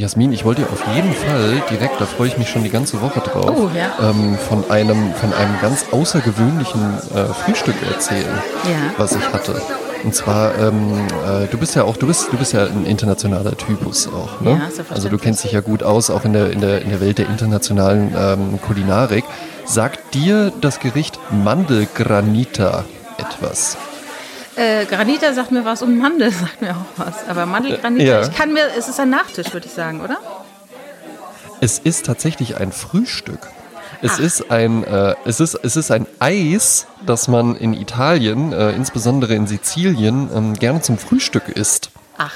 Jasmin, ich wollte dir auf jeden Fall direkt, da freue ich mich schon die ganze Woche drauf, Oh, ja. ähm, von einem von einem ganz außergewöhnlichen äh, Frühstück erzählen, Ja. was ich hatte. Und zwar, ähm, äh, du bist ja auch, du bist, du bist ja ein internationaler Typus auch, ne? Ja, also du kennst dich ja gut aus, auch in der in der in der Welt der internationalen ähm, Kulinarik. Sagt dir das Gericht Mandelgranita etwas? Äh, Granita sagt mir was und Mandel sagt mir auch was. Aber Mandelgranita, Ja. ich kann mir, es ist ein Nachtisch, würde ich sagen, oder? Es ist tatsächlich ein Frühstück. Es Ach. ist ein, äh, es ist, es ist ein Eis, das man in Italien, äh, insbesondere in Sizilien, ähm, gerne zum Frühstück isst. Ach,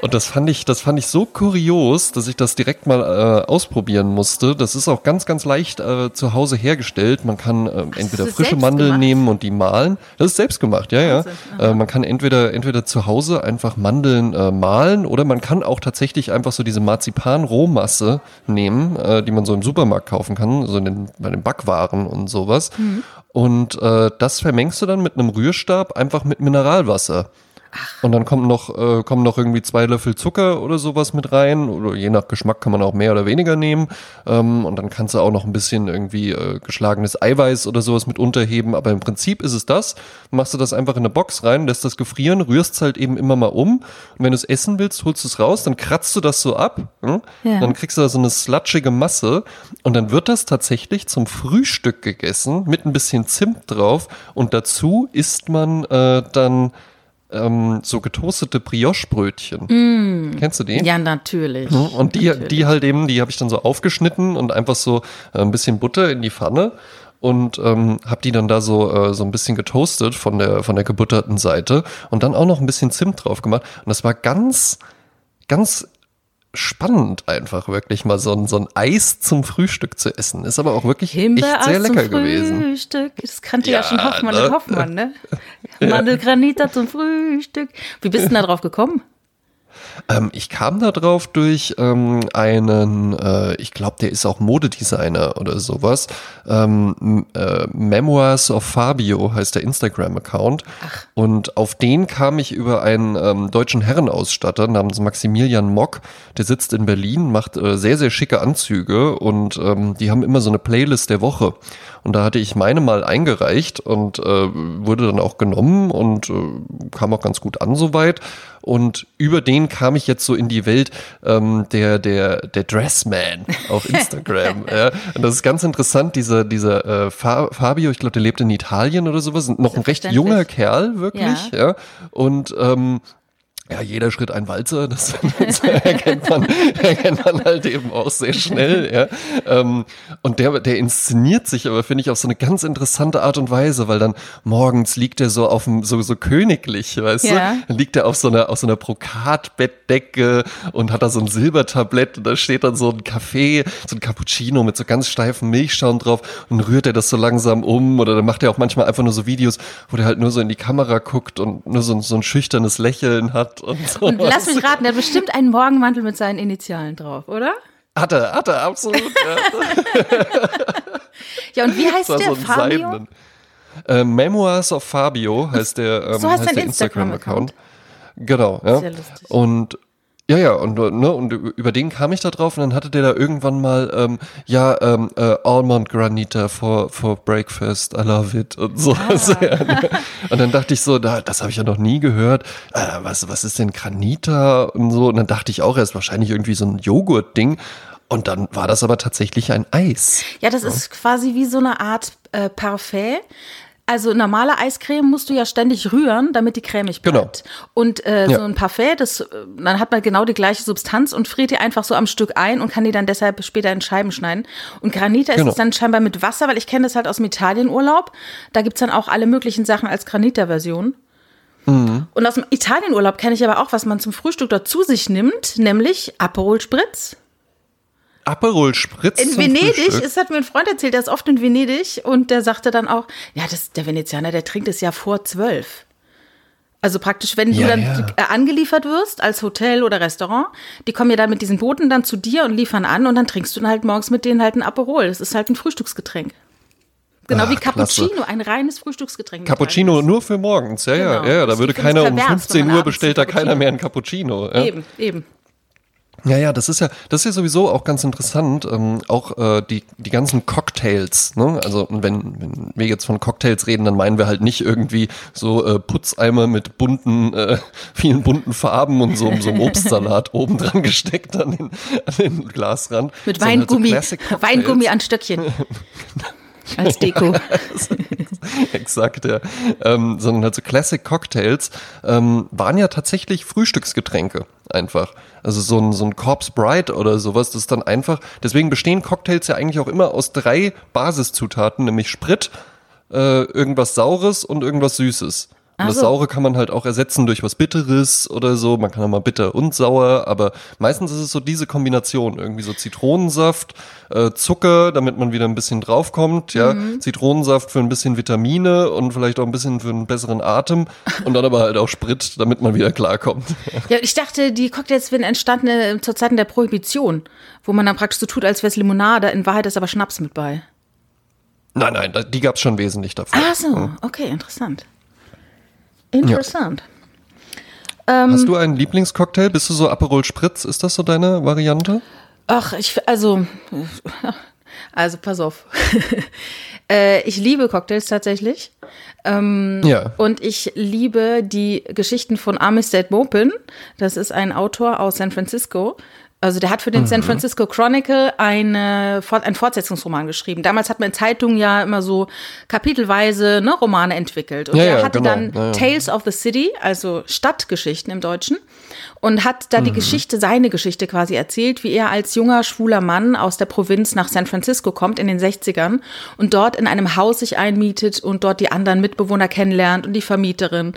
Und das fand ich, das fand ich so kurios, dass ich das direkt mal äh, ausprobieren musste. Das ist auch ganz, ganz leicht äh, zu Hause hergestellt. Man kann äh, entweder frische Mandeln gemacht? nehmen und die mahlen. Das ist selbst gemacht, ja, ja. Äh, man kann entweder, entweder zu Hause einfach Mandeln äh, mahlen oder man kann auch tatsächlich einfach so diese Marzipan-Rohmasse nehmen, äh, die man so im Supermarkt kaufen kann, so in den, bei den Backwaren und sowas. Mhm. Und äh, das vermengst du dann mit einem Rührstab einfach mit Mineralwasser. Und dann kommen noch, äh, kommen noch irgendwie zwei Löffel Zucker oder sowas mit rein. Oder je nach Geschmack kann man auch mehr oder weniger nehmen. Ähm, und dann kannst du auch noch ein bisschen irgendwie äh, geschlagenes Eiweiß oder sowas mit unterheben. Aber im Prinzip ist es das. Machst du das einfach in eine Box rein, lässt das gefrieren, rührst es halt eben immer mal um. Und wenn du es essen willst, holst du es raus, dann kratzt du das so ab. Hm? Ja. Dann kriegst du da so eine slutschige Masse. Und dann wird das tatsächlich zum Frühstück gegessen mit ein bisschen Zimt drauf. Und dazu isst man äh, dann ähm, so getoastete Brioche-Brötchen. Kennst du die? ja, natürlich. Und die, Natürlich. die halt eben, die habe ich dann so aufgeschnitten und einfach so äh, ein bisschen Butter in die Pfanne und ähm, habe die dann da so äh, so ein bisschen getoastet von der von der gebutterten Seite und dann auch noch ein bisschen Zimt drauf gemacht und das war ganz ganz spannend einfach wirklich mal so ein so ein Eis zum Frühstück zu essen ist aber auch wirklich echt Himbeereis sehr lecker gewesen. Frühstück. Das kannte ja, Ja, schon Hoffmann ne? und Hoffmann, ne? Mandelgranita zum Frühstück. Wie bist du denn da drauf gekommen? Ähm, ich kam da drauf durch ähm, einen, äh, ich glaube, der ist auch Modedesigner oder sowas. Ähm, äh, Memoirs of Fabio heißt der Instagram-Account. Und auf den kam ich über einen ähm, deutschen Herrenausstatter namens Maximilian Mock. Der sitzt in Berlin, macht äh, sehr, sehr schicke Anzüge und ähm, die haben immer so eine Playlist der Woche. Und da hatte ich meine mal eingereicht und äh, wurde dann auch genommen und äh, kam auch ganz gut an soweit. Und über den kam ich jetzt so in die Welt ähm, der, der, der Dressman auf Instagram. ja. Und das ist ganz interessant, dieser, dieser äh, Fa Fabio, ich glaube, der lebt in Italien oder sowas, noch ein recht junger Kerl, wirklich. Ja. Und ähm, ja, jeder Schritt ein Walzer, das, das erkennt, man, erkennt man halt eben auch sehr schnell. Ja. Ähm, und der, der inszeniert sich aber, finde ich, auf so eine ganz interessante Art und Weise, weil dann morgens liegt er so auf dem, so, so königlich, weißt Ja. du? Dann liegt er auf so einer, auf so einer Brokatbettdecke und hat da so ein Silbertablett und da steht dann so ein Kaffee, so ein Cappuccino mit so ganz steifem Milchschaum drauf und rührt er das so langsam um oder dann macht er auch manchmal einfach nur so Videos, wo der halt nur so in die Kamera guckt und nur so, so ein schüchternes Lächeln hat und so. Und lass mich raten, der hat bestimmt einen Morgenmantel mit seinen Initialen drauf, oder? Hat er, hat er, absolut. Ja. Ja, und wie heißt der so Fabio? Seidenen. Äh, Memoirs of Fabio heißt der, ähm, So heißt heißt der Instagram-Account? Instagram-Account. Genau, ja. Sehr lustig. Und ja, ja, und, ne, und über den kam ich da drauf und dann hatte der da irgendwann mal, ähm, ja, ähm, äh, Almond Granita for, for breakfast, I love it und so. Ah. Ja, ne? Und dann dachte ich so, da, das habe ich ja noch nie gehört. Äh, was, was ist denn Granita und so? Und dann dachte ich auch erst wahrscheinlich irgendwie so ein Joghurt-Ding. Und dann war das aber tatsächlich ein Eis. Ja, das ist quasi wie so eine Art äh, Parfait. Also normale Eiscreme musst du ja ständig rühren, damit die cremig Genau. bleibt. Und äh, Ja. so ein Parfait, das, äh, dann hat man genau die gleiche Substanz und friert die einfach so am Stück ein und kann die dann deshalb später in Scheiben schneiden. Und Granita ist Genau. es dann scheinbar mit Wasser, weil ich kenne das halt aus dem Italienurlaub. Da gibt's dann auch alle möglichen Sachen als Granita-Version. Mhm. Und aus dem Italienurlaub kenne ich aber auch, was man zum Frühstück dazu sich nimmt, nämlich Aperol Spritz. Aperol Spritz In Venedig, es hat mir ein Freund erzählt, der ist oft in Venedig und der sagte dann auch, ja, das, der Venezianer, der trinkt es ja vor zwölf. Also praktisch, wenn du Ja, dann ja. äh, angeliefert wirst als Hotel oder Restaurant, die kommen ja dann mit diesen Booten dann zu dir und liefern an und dann trinkst du dann halt morgens mit denen halt ein Aperol. Das ist halt ein Frühstücksgetränk. Genau Ach, wie klasse. Cappuccino, ein reines Frühstücksgetränk. Cappuccino nur für morgens, ja, ja, Genau. ja. Da Das würde keiner um pervers, wenn 15 man Uhr bestellt da keiner mehr einen Cappuccino. Ja. Eben, eben. Ja, ja, das ist ja, das ist ja sowieso auch ganz interessant. Ähm, auch äh, die, die ganzen Cocktails. Ne? Also wenn, wenn wir jetzt von Cocktails reden, dann meinen wir halt nicht irgendwie so äh, Putzeimer mit bunten, äh, vielen bunten Farben und so, so einem Obstsalat oben dran gesteckt an den, an den Glasrand. Mit Weingummi, halt so Weingummi an Stöckchen. Als Deko. Exakt, ja. Ähm, sondern halt so Classic Cocktails ähm, waren ja tatsächlich Frühstücksgetränke einfach. Also so ein, so ein Corpse Bride oder sowas, das ist dann einfach, deswegen bestehen Cocktails ja eigentlich auch immer aus drei Basiszutaten, nämlich Sprit, äh, irgendwas Saures und irgendwas Süßes. Und das Saure kann man halt auch ersetzen durch was Bitteres oder so. Man kann auch mal bitter und sauer, aber meistens ist es so diese Kombination. Irgendwie so Zitronensaft, äh, Zucker, damit man wieder ein bisschen draufkommt, ja. Mhm. Zitronensaft für ein bisschen Vitamine und vielleicht auch ein bisschen für einen besseren Atem und dann aber halt auch Sprit, damit man wieder klarkommt. Ja, ich dachte, die Cocktails werden entstanden äh, zur Zeiten der Prohibition, wo man dann praktisch so tut, als wäre es Limonade. In Wahrheit ist aber Schnaps mit bei. Nein, nein, die gab es schon wesentlich davor. Ach so, okay, interessant. Interessant. Ja. Ähm, Hast du einen Lieblingscocktail? Bist du so Aperol Spritz? Ist das so deine Variante? Ach, ich, also, also pass auf. äh, ich liebe Cocktails tatsächlich. Ähm, ja. Und ich liebe die Geschichten von Armistead Maupin. Das ist ein Autor aus San Francisco. Also der hat für den mhm. San Francisco Chronicle eine, einen Fortsetzungsroman geschrieben. Damals hat man in Zeitungen ja immer so kapitelweise ne, Romane entwickelt. Und ja, er hatte genau. dann ja, ja. Tales of the City, also Stadtgeschichten im Deutschen, und hat da mhm. die Geschichte, seine Geschichte quasi erzählt, wie er als junger, schwuler Mann aus der Provinz nach San Francisco kommt in den 60ern und dort in einem Haus sich einmietet und dort die anderen Mitbewohner kennenlernt und die Vermieterin.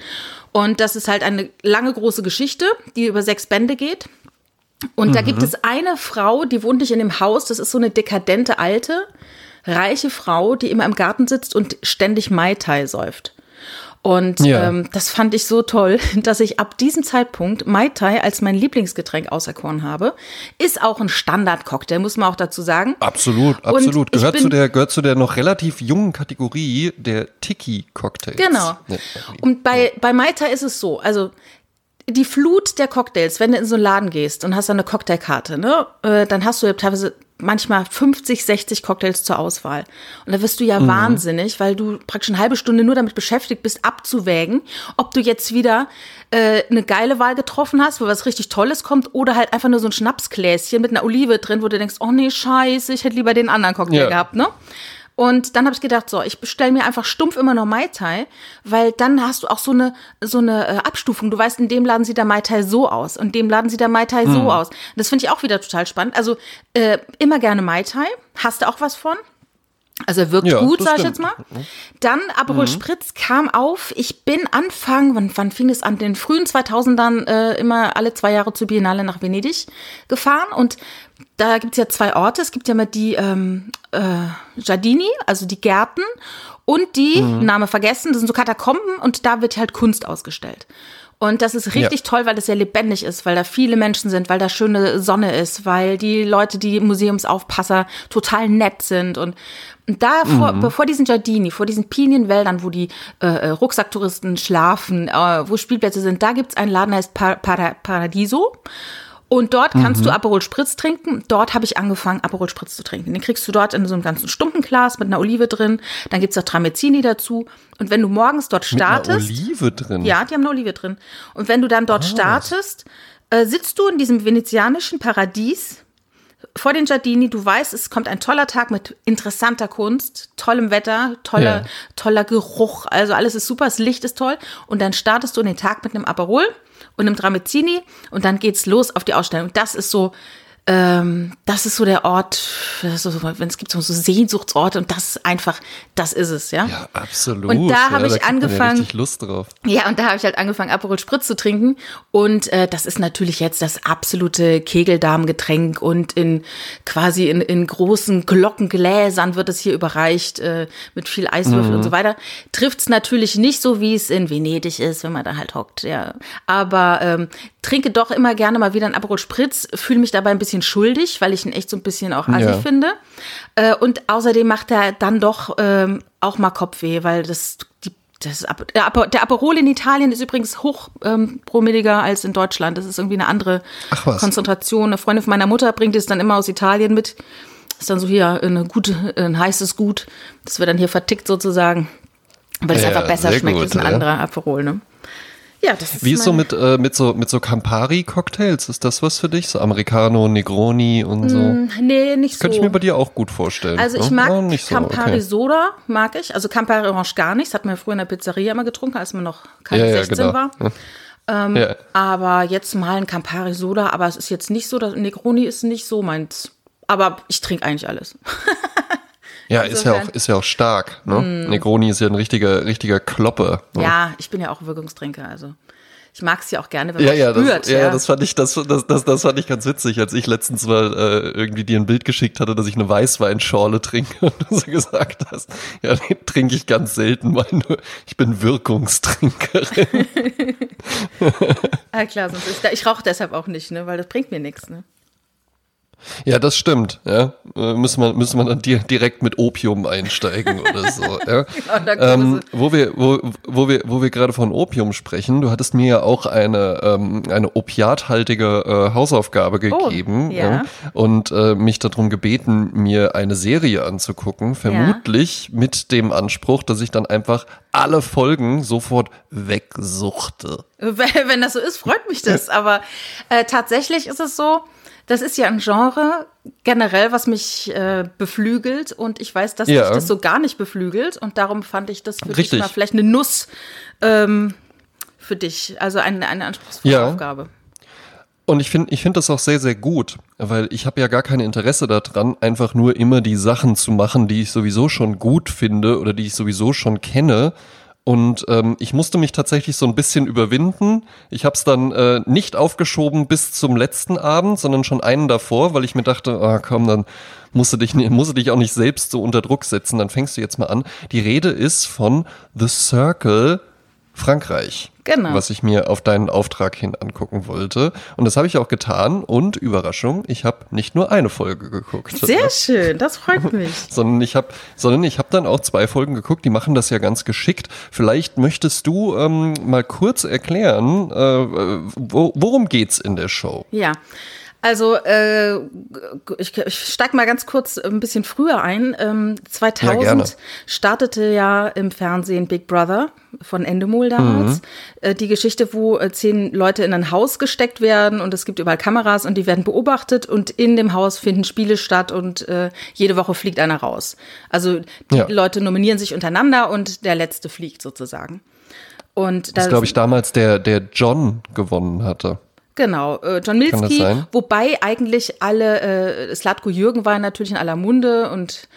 Und das ist halt eine lange, große Geschichte, die über sechs Bände geht. Und mhm. da gibt es eine Frau, die wohnt nicht in dem Haus, das ist so eine dekadente alte, reiche Frau, die immer im Garten sitzt und ständig Mai Tai säuft. Und ja. ähm, das fand ich so toll, dass ich ab diesem Zeitpunkt Mai Tai als mein Lieblingsgetränk auserkoren habe. Ist auch ein Standard-Cocktail, muss man auch dazu sagen. Absolut, absolut. Gehört zu, der, gehört zu der noch relativ jungen Kategorie der Tiki-Cocktails. Genau. Und bei, bei Mai Tai ist es so, also die Flut der Cocktails, wenn du in so einen Laden gehst und hast da eine Cocktailkarte, ne, äh, dann hast du ja teilweise manchmal 50, 60 Cocktails zur Auswahl. Und da wirst du ja mhm. wahnsinnig, weil du praktisch eine halbe Stunde nur damit beschäftigt bist, abzuwägen, ob du jetzt wieder äh, eine geile Wahl getroffen hast, wo was richtig Tolles kommt, oder halt einfach nur so ein Schnapsgläschen mit einer Olive drin, wo du denkst, oh nee, scheiße, ich hätte lieber den anderen Cocktail ja. gehabt, ne? Und dann habe ich gedacht, so, ich bestelle mir einfach stumpf immer noch Mai Tai, weil dann hast du auch so eine so eine äh, Abstufung. Du weißt, in dem Laden sieht der Mai Tai so aus und dem Laden sieht der Mai Tai hm. so aus. Das finde ich auch wieder total spannend. Also äh, immer gerne Mai Tai. Hast du auch was von? Also er wirkt ja, gut, sag ich jetzt mal. Dann Aperol mhm. Spritz kam auf. Ich bin Anfang, wann, wann fing es an? Den frühen 2000ern äh, immer alle zwei Jahre zur Biennale nach Venedig gefahren und da gibt es ja zwei Orte. Es gibt ja mal die ähm, äh, Giardini, also die Gärten und die, mhm. Name vergessen, das sind so Katakomben und da wird halt Kunst ausgestellt. Und das ist richtig ja. toll, weil es sehr lebendig ist, weil da viele Menschen sind, weil da schöne Sonne ist, weil die Leute, die Museumsaufpasser total nett sind. Und da, vor, mhm. bevor diesen Giardini, vor diesen Pinienwäldern, wo die äh, äh, Rucksacktouristen schlafen, äh, wo Spielplätze sind, da gibt's einen Laden, der heißt Par Par Paradiso. Und dort kannst mhm. du Aperol Spritz trinken. Dort habe ich angefangen, Aperol Spritz zu trinken. Den kriegst du dort in so einem ganzen Stumpenglas mit einer Olive drin. Dann gibt's auch Tramezzini dazu. Und wenn du morgens dort startest. Mit einer Olive drin? Ja, die haben eine Olive drin. Und wenn du dann dort ah. startest, äh, sitzt du in diesem venezianischen Paradies vor den Giardini, du weißt, es kommt ein toller Tag mit interessanter Kunst, tollem Wetter, toller, ja. toller Geruch, also alles ist super, das Licht ist toll. Und dann startest du den Tag mit einem Aperol und einem Tramezzini und dann geht's los auf die Ausstellung. Das ist so ähm, das ist so der Ort, so, wenn es gibt so, so Sehnsuchtsorte und das ist einfach, das ist es, ja. Ja, absolut. Und da habe ja, ich angefangen. Ja, Lust drauf. Ja, und da habe ich halt angefangen, Aperol Spritz zu trinken und äh, das ist natürlich jetzt das absolute Kegeldamengetränk und in quasi in, in großen Glockengläsern wird es hier überreicht äh, mit viel Eiswürfel mhm. und so weiter. Trifft's natürlich nicht so, wie es in Venedig ist, wenn man da halt hockt, ja. Aber ähm, trinke doch immer gerne mal wieder einen Aperol Spritz, fühle mich dabei ein bisschen bisschen schuldig, weil ich ihn echt so ein bisschen auch assi ja. finde. Äh, und außerdem macht er dann doch ähm, auch mal Kopfweh, weil das die das der, Aper, der Aperol in Italien ist übrigens hochpromilliger ähm, als in Deutschland. Das ist irgendwie eine andere Konzentration. Eine Freundin von meiner Mutter bringt es dann immer aus Italien mit. Das ist dann so hier eine gute, ein heißes Gut. Das wird dann hier vertickt sozusagen. Weil es ja, einfach besser schmeckt gut, als ein ja. anderer Aperol, ne? Ja, das ist Wie ist so mit, äh, mit so mit so Campari-Cocktails? Ist das was für dich? So Americano, Negroni und so? Mm, nee, nicht so. Könnte ich mir bei dir auch gut vorstellen. Also ich ne? mag oh, Campari so, okay. Soda, mag ich. Also Campari Orange gar nicht. Das hat man früher in der Pizzeria immer getrunken, als man noch keine ja, 16 genau. war. Ähm, ja. Aber jetzt mal ein Campari Soda, aber es ist jetzt nicht so, dass Negroni ist nicht so meins. Aber ich trinke eigentlich alles. Ja, ist ja, auch, ist ja auch stark. Ne? Mm. Negroni ist ja ein richtiger, richtiger Kloppe. Ne? Ja, ich bin ja auch Wirkungstrinker, also. Ich mag es ja auch gerne, wenn man ja, ja, spürt. Das, ja, ja, das fand ich, das, das, das, das fand ich ganz witzig, als ich letztens mal äh, irgendwie dir ein Bild geschickt hatte, dass ich eine Weißweinschorle trinke und du so gesagt hast, ja, den trinke ich ganz selten, weil nur, ich bin Wirkungstrinkerin. ja klar, sonst ist, ich rauche deshalb auch nicht, ne, weil das bringt mir nichts, ne. Ja, das stimmt. Ja, äh, müssen wir müssen wir dann direkt mit Opium einsteigen oder so. Ja. ähm, wo wir wo, wo wir wo wir gerade von Opium sprechen, du hattest mir ja auch eine ähm, eine opiathaltige äh, Hausaufgabe oh, gegeben oh, ja. ja. und äh, mich darum gebeten, mir eine Serie anzugucken, vermutlich ja. mit dem Anspruch, dass ich dann einfach alle Folgen sofort wegsuchte. Wenn das so ist, freut mich das. Aber äh, tatsächlich ist es so das ist ja ein Genre generell, was mich äh, beflügelt und ich weiß, dass ja. dich das so gar nicht beflügelt und darum fand ich das für Richtig. dich mal vielleicht eine Nuss ähm, für dich, also eine, eine anspruchsvolle ja. Aufgabe. Und ich finde ich finde das auch sehr, sehr gut, weil ich habe ja gar kein Interesse daran, einfach nur immer die Sachen zu machen, die ich sowieso schon gut finde oder die ich sowieso schon kenne, und ähm, ich musste mich tatsächlich so ein bisschen überwinden. Ich habe es dann äh, nicht aufgeschoben bis zum letzten Abend, sondern schon einen davor, weil ich mir dachte, ah, komm, dann musst du, dich, musst du dich auch nicht selbst so unter Druck setzen. Dann fängst du jetzt mal an. Die Rede ist von The Circle Frankreich. Genau. Was ich mir auf deinen Auftrag hin angucken wollte. Und das habe ich auch getan. Und Überraschung, ich habe nicht nur eine Folge geguckt. Sehr schön, das freut mich. sondern ich habe, sondern ich habe dann auch zwei Folgen geguckt. Die machen das ja ganz geschickt. Vielleicht möchtest du ähm, mal kurz erklären, äh, wo, worum geht's in der Show? Ja. Also äh, ich, ich steige mal ganz kurz ein bisschen früher ein. Ähm, 2000 ja, startete ja im Fernsehen Big Brother von Endemol damals. Mhm. Äh, die Geschichte, wo äh, zehn Leute in ein Haus gesteckt werden und es gibt überall Kameras und die werden beobachtet und in dem Haus finden Spiele statt und äh, jede Woche fliegt einer raus. Also die ja. Leute nominieren sich untereinander und der letzte fliegt sozusagen. Und das, glaube ich, damals der, der John gewonnen hatte. Genau, äh, John Milski, wobei eigentlich alle, äh, Slatko Jürgen war natürlich in aller Munde und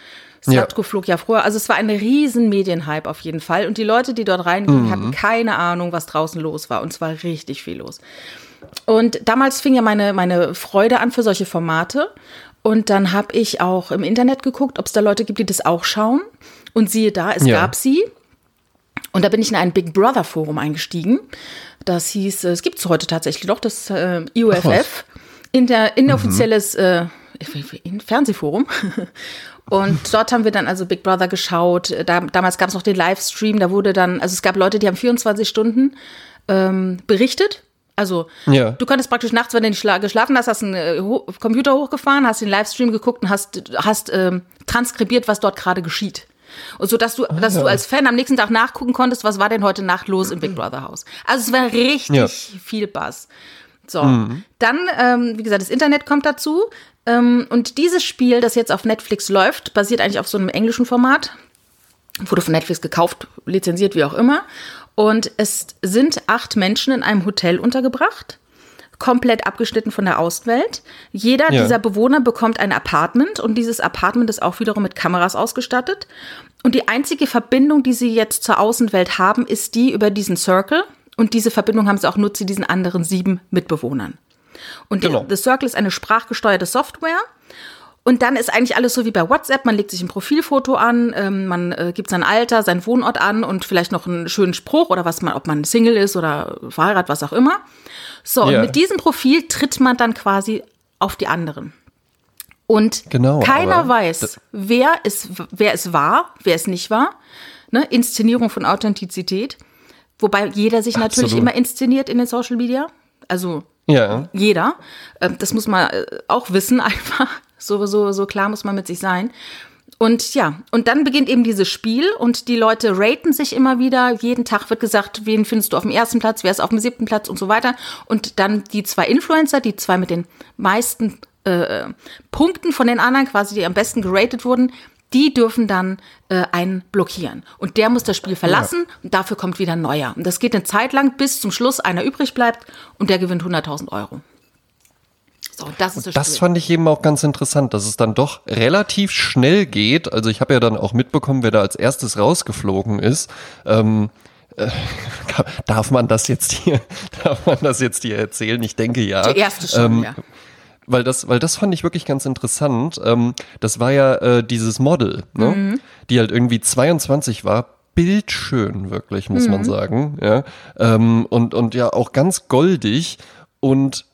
Slatko ja. flog ja früher. Also es war ein riesen Medienhype auf jeden Fall. Und die Leute, die dort reingingen, mhm. hatten keine Ahnung, was draußen los war. Und zwar richtig viel los. Und damals fing ja meine, meine Freude an für solche Formate. Und dann habe ich auch im Internet geguckt, ob es da Leute gibt, die das auch schauen. Und siehe da, es ja. gab sie. Und da bin ich in ein Big Brother Forum eingestiegen. Das hieß, es gibt es heute tatsächlich noch, das äh, IOFF, inter, inoffizielles mhm. äh, Fernsehforum. Und dort haben wir dann also Big Brother geschaut. Da, damals gab es noch den Livestream, da wurde dann, also es gab Leute, die haben 24 Stunden ähm, berichtet. Also ja. du konntest praktisch nachts, wenn du nicht geschlafen hast, hast einen äh, Computer hochgefahren, hast den Livestream geguckt und hast, hast ähm, transkribiert, was dort gerade geschieht. Und so dass du, ah, dass ja. du als Fan am nächsten Tag nachgucken konntest, was war denn heute Nacht los im Big Brother Haus. Also es war richtig ja. viel Bass. So, mhm. dann, ähm, wie gesagt, das Internet kommt dazu. Ähm, und dieses Spiel, das jetzt auf Netflix läuft, basiert eigentlich auf so einem englischen Format. Wurde von Netflix gekauft, lizenziert, wie auch immer. Und es sind acht Menschen in einem Hotel untergebracht komplett abgeschnitten von der Außenwelt. Jeder ja. dieser Bewohner bekommt ein Apartment und dieses Apartment ist auch wiederum mit Kameras ausgestattet. Und die einzige Verbindung, die sie jetzt zur Außenwelt haben, ist die über diesen Circle. Und diese Verbindung haben sie auch nur zu diesen anderen sieben Mitbewohnern. Und genau. The Circle ist eine sprachgesteuerte Software. Und dann ist eigentlich alles so wie bei WhatsApp. Man legt sich ein Profilfoto an, ähm, man äh, gibt sein Alter, seinen Wohnort an und vielleicht noch einen schönen Spruch oder was man, ob man Single ist oder verheiratet, was auch immer. So, ja. und mit diesem Profil tritt man dann quasi auf die anderen. Und genau, keiner weiß, wer es, wer es war, wer es nicht war. ne? Inszenierung von Authentizität. Wobei jeder sich Absolut. natürlich immer inszeniert in den Social Media. Also Ja. jeder. Ähm, Das muss man äh, auch wissen, einfach. So, so, so klar muss man mit sich sein. Und ja, und dann beginnt eben dieses Spiel und die Leute raten sich immer wieder. Jeden Tag wird gesagt, wen findest du auf dem ersten Platz, wer ist auf dem siebten Platz und so weiter. Und dann die zwei Influencer, die zwei mit den meisten äh, Punkten von den anderen, quasi die am besten geratet wurden, die dürfen dann äh, einen blockieren. Und der muss das Spiel verlassen und dafür kommt wieder ein neuer. Und das geht eine Zeit lang, bis zum Schluss einer übrig bleibt und der gewinnt 100.000 Euro. So, das ist das, Das fand ich eben auch ganz interessant, dass es dann doch relativ schnell geht. Also ich habe ja dann auch mitbekommen, wer da als erstes rausgeflogen ist. Ähm, äh, darf man das jetzt hier, darf man das jetzt hier erzählen? Ich denke ja. Die erste schon, Ähm, ja. Weil das, weil das fand ich wirklich ganz interessant. Ähm, das war ja äh, dieses Model, ne? Mhm. die halt irgendwie 22 war. Bildschön, wirklich, muss Mhm. man sagen. Ja? Ähm, und, und ja auch ganz goldig und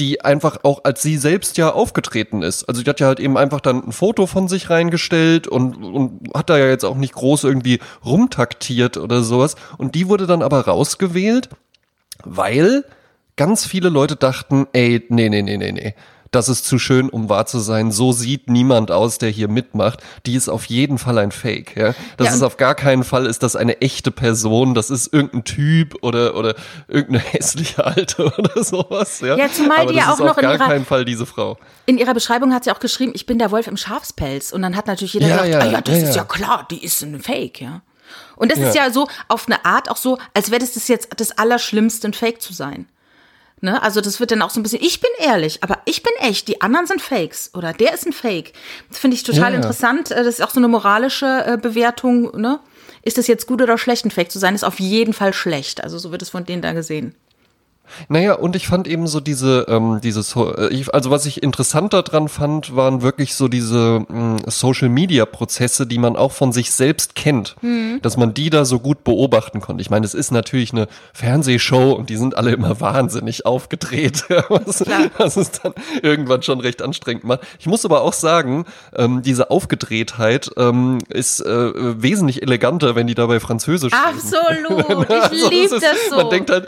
die einfach auch als sie selbst ja aufgetreten ist. Also die hat ja halt eben einfach dann ein Foto von sich reingestellt und, und hat da ja jetzt auch nicht groß irgendwie rumtaktiert oder sowas. Und die wurde dann aber rausgewählt, weil ganz viele Leute dachten, ey, nee, nee, nee, nee, nee. Das ist zu schön, um wahr zu sein. So sieht niemand aus, der hier mitmacht. Die ist auf jeden Fall ein Fake. Ja? Das Ja, ist auf gar keinen Fall ist das eine echte Person. Das ist irgendein Typ oder oder irgendeine hässliche Alte oder sowas. Ja, Ja, zumal Aber die ja auch noch auf in gar ihrer- keinen Fall diese Frau. In ihrer Beschreibung hat sie auch geschrieben, ich bin der Wolf im Schafspelz. Und dann hat natürlich jeder ja, ah ja, das ist ja. ja klar, die ist ein Fake, ja. Und das ist ja so auf eine Art auch so, als wäre das das jetzt das Allerschlimmste, ein Fake zu sein. Ne? Also das wird dann auch so ein bisschen, ich bin ehrlich, aber ich bin echt, die anderen sind Fakes oder der ist ein Fake. Das finde ich total Ja, ja. interessant. Äh, Das ist auch so eine moralische äh, Bewertung. Ne? Ist das jetzt gut oder schlecht, ein Fake zu sein? Ist auf jeden Fall schlecht. Also so wird es von denen da gesehen. Naja, und ich fand eben so diese, ähm, dieses, äh, ich, also was ich interessanter dran fand, waren wirklich so diese mh, Social-Media-Prozesse, die man auch von sich selbst kennt, dass man die da so gut beobachten konnte. Ich meine, es ist natürlich eine Fernsehshow und die sind alle immer wahnsinnig aufgedreht, was, was es dann irgendwann schon recht anstrengend macht. Ich muss aber auch sagen, ähm, diese Aufgedrehtheit ähm, ist äh, wesentlich eleganter, wenn die dabei Französisch reden. Absolut, ich Also es liebe ist- das so. Man denkt halt,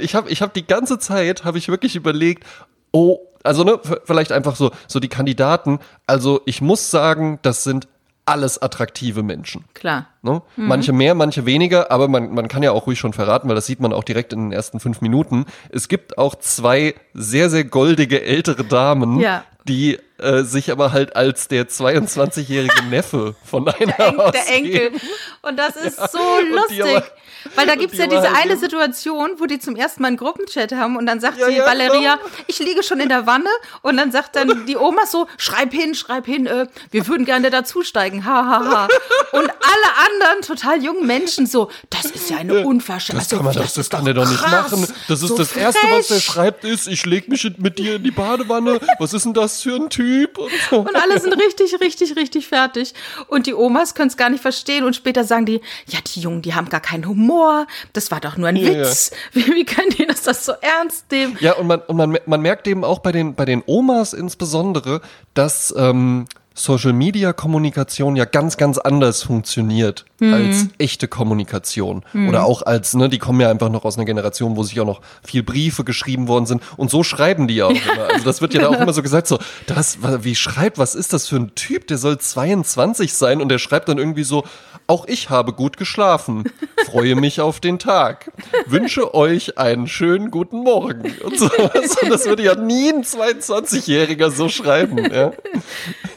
ich habe ich hab die ganze Zeit, habe ich wirklich überlegt, oh, also ne, vielleicht einfach so, so die Kandidaten, also ich muss sagen, das sind alles attraktive Menschen. Klar. Ne? Manche mehr, manche weniger, aber man, man kann ja auch ruhig schon verraten, weil das sieht man auch direkt in den ersten fünf Minuten. Es gibt auch zwei sehr, sehr goldige ältere Damen, Ja. die äh, sich aber halt als der 22-jährige Neffe von einer der, Enkel, der. Enkel. Und das ist so und die lustig. aber- Weil da und gibt's die ja diese halt eine Situation, wo die zum ersten Mal einen Gruppenchat haben und dann sagt Ja, sie, ja, Valeria, genau. ich liege schon in der Wanne und dann sagt dann die Oma so, schreib hin, schreib hin, äh, wir würden gerne dazusteigen, ha, ha, ha. Und alle anderen total jungen Menschen so, das ist ja eine Unverschämtheit. Das kann man, das, das kann er doch nicht machen. Das ist so das Erste, was er frech. schreibt, ist, ich leg mich mit dir in die Badewanne. Was ist denn das für ein Typ? Und so. Und alle sind richtig, richtig, richtig fertig. Und die Omas können es gar nicht verstehen. Und später sagen die, ja, die Jungen, die haben gar keinen Humor. Das war doch nur ein Ja, Witz. Wie, wie können die das, das so ernst nehmen? Ja, und man, und man, man merkt eben auch bei den, bei den Omas insbesondere, dass ähm, Social Media Kommunikation ja ganz, ganz anders funktioniert als echte Kommunikation. Oder auch als, ne, die kommen ja einfach noch aus einer Generation, wo sich auch noch viel Briefe geschrieben worden sind. Und so schreiben die ja auch immer. Also das wird ja da auch immer so gesagt, so, das, wie schreibt, was ist das für ein Typ? Der soll 22 sein und der schreibt dann irgendwie so, auch ich habe gut geschlafen. Freue mich auf den Tag. Wünsche euch einen schönen guten Morgen. Und sowas. Und das würde ja nie ein 22-Jähriger so schreiben. Ja.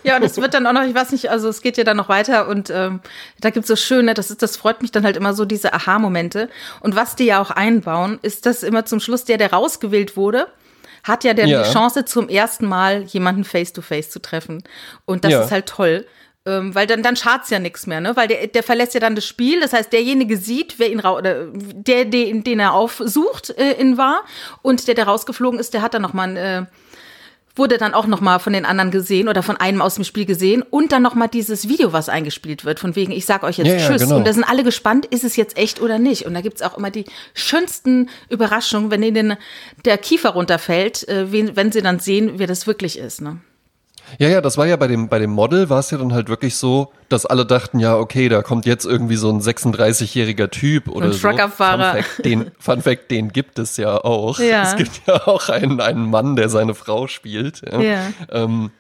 Ja, und es wird dann auch noch, ich weiß nicht, also es geht ja dann noch weiter und ähm, da gibt's so schöne, das ist, das freut mich dann halt immer so, diese Aha-Momente. Und was die ja auch einbauen, ist, dass immer zum Schluss der, der rausgewählt wurde, hat ja dann Ja. die Chance, zum ersten Mal jemanden face-to-face zu treffen. Und das Ja. ist halt toll. Ähm, weil dann, dann schad's ja nichts mehr, ne? Weil der, der verlässt ja dann das Spiel. Das heißt, derjenige sieht, wer ihn oder der, den, den er aufsucht, äh, in war. Und der, der rausgeflogen ist, der hat dann nochmal äh, wurde dann auch noch mal von den anderen gesehen oder von einem aus dem Spiel gesehen und dann noch mal dieses Video, was eingespielt wird, von wegen, ich sag euch jetzt Ja, ja, Tschüss. genau. Und da sind alle gespannt, ist es jetzt echt oder nicht. Und da gibt's auch immer die schönsten Überraschungen, wenn ihnen der Kiefer runterfällt, äh, wen, wenn sie dann sehen, wer das wirklich ist. Ne? Ja, ja, das war ja bei dem, bei dem Model war es ja dann halt wirklich so, dass alle dachten, ja, okay, da kommt jetzt irgendwie so ein 36-jähriger Typ oder ein so. Truckerfahrer. Fun Fact, den, Fun Fact, den gibt es ja auch. Ja. Es gibt ja auch einen, einen Mann, der seine Frau spielt. Ja. Ja. Ähm,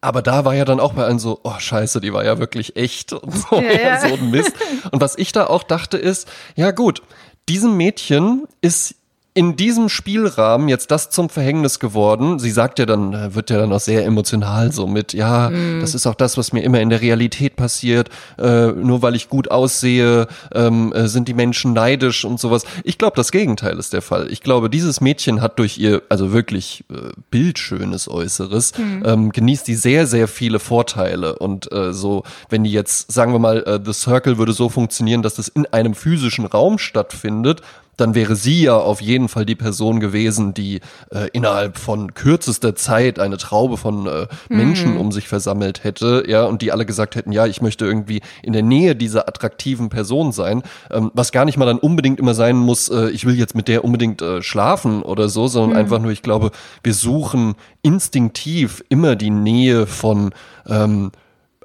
aber da war ja dann auch bei allen so, oh scheiße, die war ja wirklich echt und so, ja. so ein Mist. Und was ich da auch dachte ist, ja gut, diesem Mädchen ist in diesem Spielrahmen jetzt das zum Verhängnis geworden. Sie sagt ja dann, äh, wird ja dann auch sehr emotional so mit, ja, das ist auch das, was mir immer in der Realität passiert. Äh, nur weil ich gut aussehe, ähm, äh, sind die Menschen neidisch und sowas. Ich glaube, das Gegenteil ist der Fall. Ich glaube, dieses Mädchen hat durch ihr, also wirklich äh, bildschönes Äußeres, ähm, genießt die sehr, sehr viele Vorteile. Und äh, so, wenn die jetzt, sagen wir mal, äh, The Circle würde so funktionieren, dass das in einem physischen Raum stattfindet, dann wäre sie ja auf jeden Fall die Person gewesen, die äh, innerhalb von kürzester Zeit eine Traube von äh, Menschen um sich versammelt hätte, ja, und die alle gesagt hätten, ja, ich möchte irgendwie in der Nähe dieser attraktiven Person sein, ähm, was gar nicht mal dann unbedingt immer sein muss, äh, ich will jetzt mit der unbedingt äh, schlafen oder so, sondern einfach nur, ich glaube, wir suchen instinktiv immer die Nähe von ähm,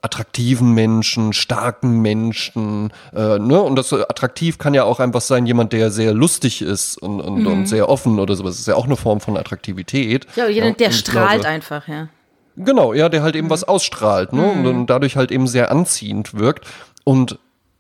attraktiven Menschen, starken Menschen, äh, ne? Und das äh, attraktiv kann ja auch einfach sein, jemand, der sehr lustig ist und, und, und sehr offen oder sowas. Das ist ja auch eine Form von Attraktivität. Ja, jeder, Ja, der und strahlt glaube- einfach, ja. Genau, ja, der halt eben was ausstrahlt, ne? Und dann dadurch halt eben sehr anziehend wirkt. Und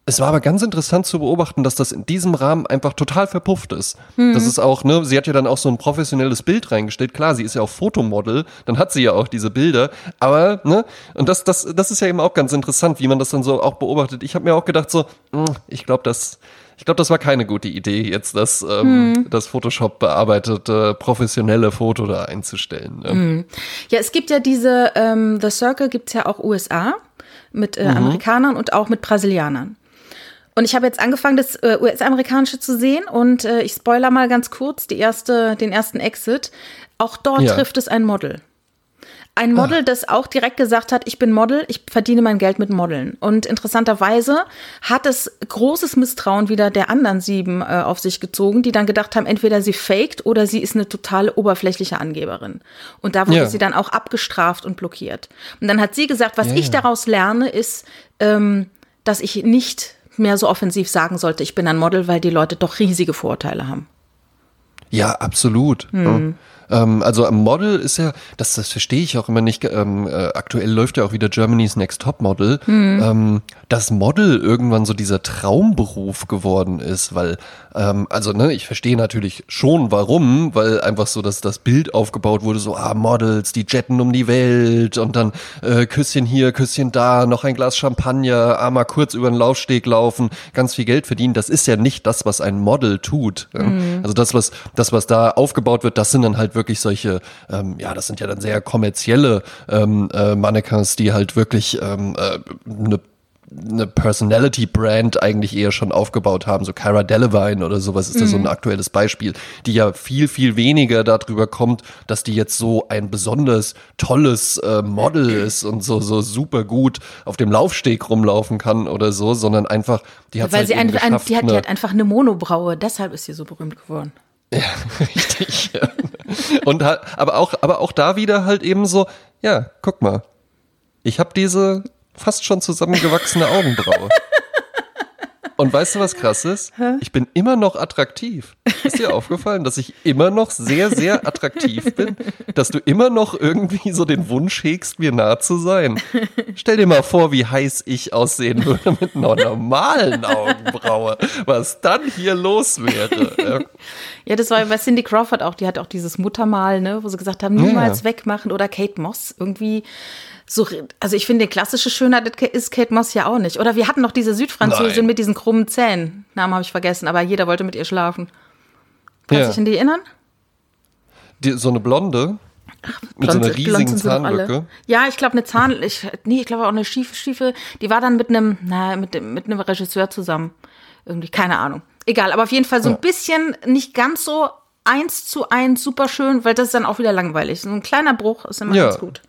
es war aber ganz interessant zu beobachten, dass das in diesem Rahmen einfach total verpufft ist. Das ist auch, ne, sie hat ja dann auch so ein professionelles Bild reingestellt. Klar, sie ist ja auch Fotomodel, dann hat sie ja auch diese Bilder, aber, ne, und das, das, das ist ja eben auch ganz interessant, wie man das dann so auch beobachtet. Ich habe mir auch gedacht, so, hm, ich glaube, das. Ich glaube, das war keine gute Idee, jetzt das, ähm, das Photoshop bearbeitete professionelle Foto da einzustellen. Ne? Ja, es gibt ja diese, ähm, The Circle gibt's ja auch USA mit äh, Amerikanern und auch mit Brasilianern. Und ich habe jetzt angefangen, das äh, US-amerikanische zu sehen und äh, ich spoiler mal ganz kurz die erste, den ersten Exit. Auch dort Ja. trifft es ein Model. Ein Model, das auch direkt gesagt hat, ich bin Model, ich verdiene mein Geld mit Modeln. Und interessanterweise hat es großes Misstrauen wieder der anderen sieben äh, auf sich gezogen, die dann gedacht haben, entweder sie faked oder sie ist eine totale oberflächliche Angeberin. Und da wurde Ja. sie dann auch abgestraft und blockiert. Und dann hat sie gesagt, was Ja, ich daraus lerne, ist, ähm, dass ich nicht mehr so offensiv sagen sollte, ich bin ein Model, weil die Leute doch riesige Vorurteile haben. Ja, absolut. Hm. Ähm, also am Model ist ja, das, das verstehe ich auch immer nicht. Ähm, äh, aktuell läuft ja auch wieder Germany's Next Top Model. Hm. Ähm, dass Model irgendwann so dieser Traumberuf geworden ist, weil, ähm, also ne, ich verstehe natürlich schon, warum, weil einfach so, dass das Bild aufgebaut wurde, so ah Models, die jetten um die Welt und dann äh, Küsschen hier, Küsschen da, noch ein Glas Champagner, ah, mal kurz über den Laufsteg laufen, ganz viel Geld verdienen. Das ist ja nicht das, was ein Model tut. ja. Also das, was das, was da aufgebaut wird, das sind dann halt wirklich solche, ähm, ja, das sind ja dann sehr kommerzielle ähm, äh, Mannequins, die halt wirklich ähm, äh, eine eine Personality-Brand eigentlich eher schon aufgebaut haben, so Cara Delevingne oder sowas ist da so ein aktuelles Beispiel, die ja viel, viel weniger darüber kommt, dass die jetzt so ein besonders tolles äh, Model ist und so, so super gut auf dem Laufsteg rumlaufen kann oder so, sondern einfach, die hat Weil halt sie ein, ein, die, hat, die eine- hat einfach eine Monobraue, deshalb ist sie so berühmt geworden. Richtig. Und halt, aber auch, aber auch da wieder halt eben so, ja, guck mal, ich habe diese fast schon zusammengewachsene Augenbraue. Und weißt du, was krass ist? Ich bin immer noch attraktiv. Ist dir aufgefallen, dass ich immer noch sehr, sehr attraktiv bin? Dass du immer noch irgendwie so den Wunsch hegst, mir nah zu sein? Stell dir mal vor, wie heiß ich aussehen würde mit einer normalen Augenbraue. Was dann hier los wäre. Ja. Ja, das war bei Cindy Crawford auch, die hat auch dieses Muttermal, ne, wo sie gesagt haben, niemals wegmachen oder Kate Moss irgendwie so, also ich finde, klassische Schönheit ist Kate Moss ja auch nicht. Oder wir hatten noch diese Südfranzösin Nein. mit diesen krummen Zähnen. Namen habe ich vergessen, aber jeder wollte mit ihr schlafen. Kannst du Ja. dich an die erinnern? Die, so eine Blonde mit so Blond- einer blond riesigen. Zahnlücke. Ja, ich glaube eine Zahn, ich, nee, ich glaube auch eine schiefe, schiefe, die war dann mit einem, na, mit, dem- mit einem Regisseur zusammen. Irgendwie, keine Ahnung. Egal, aber auf jeden Fall so ein Ja. bisschen nicht ganz so eins zu eins super schön, weil das ist dann auch wieder langweilig. So ein kleiner Bruch ist immer Ja. ganz gut.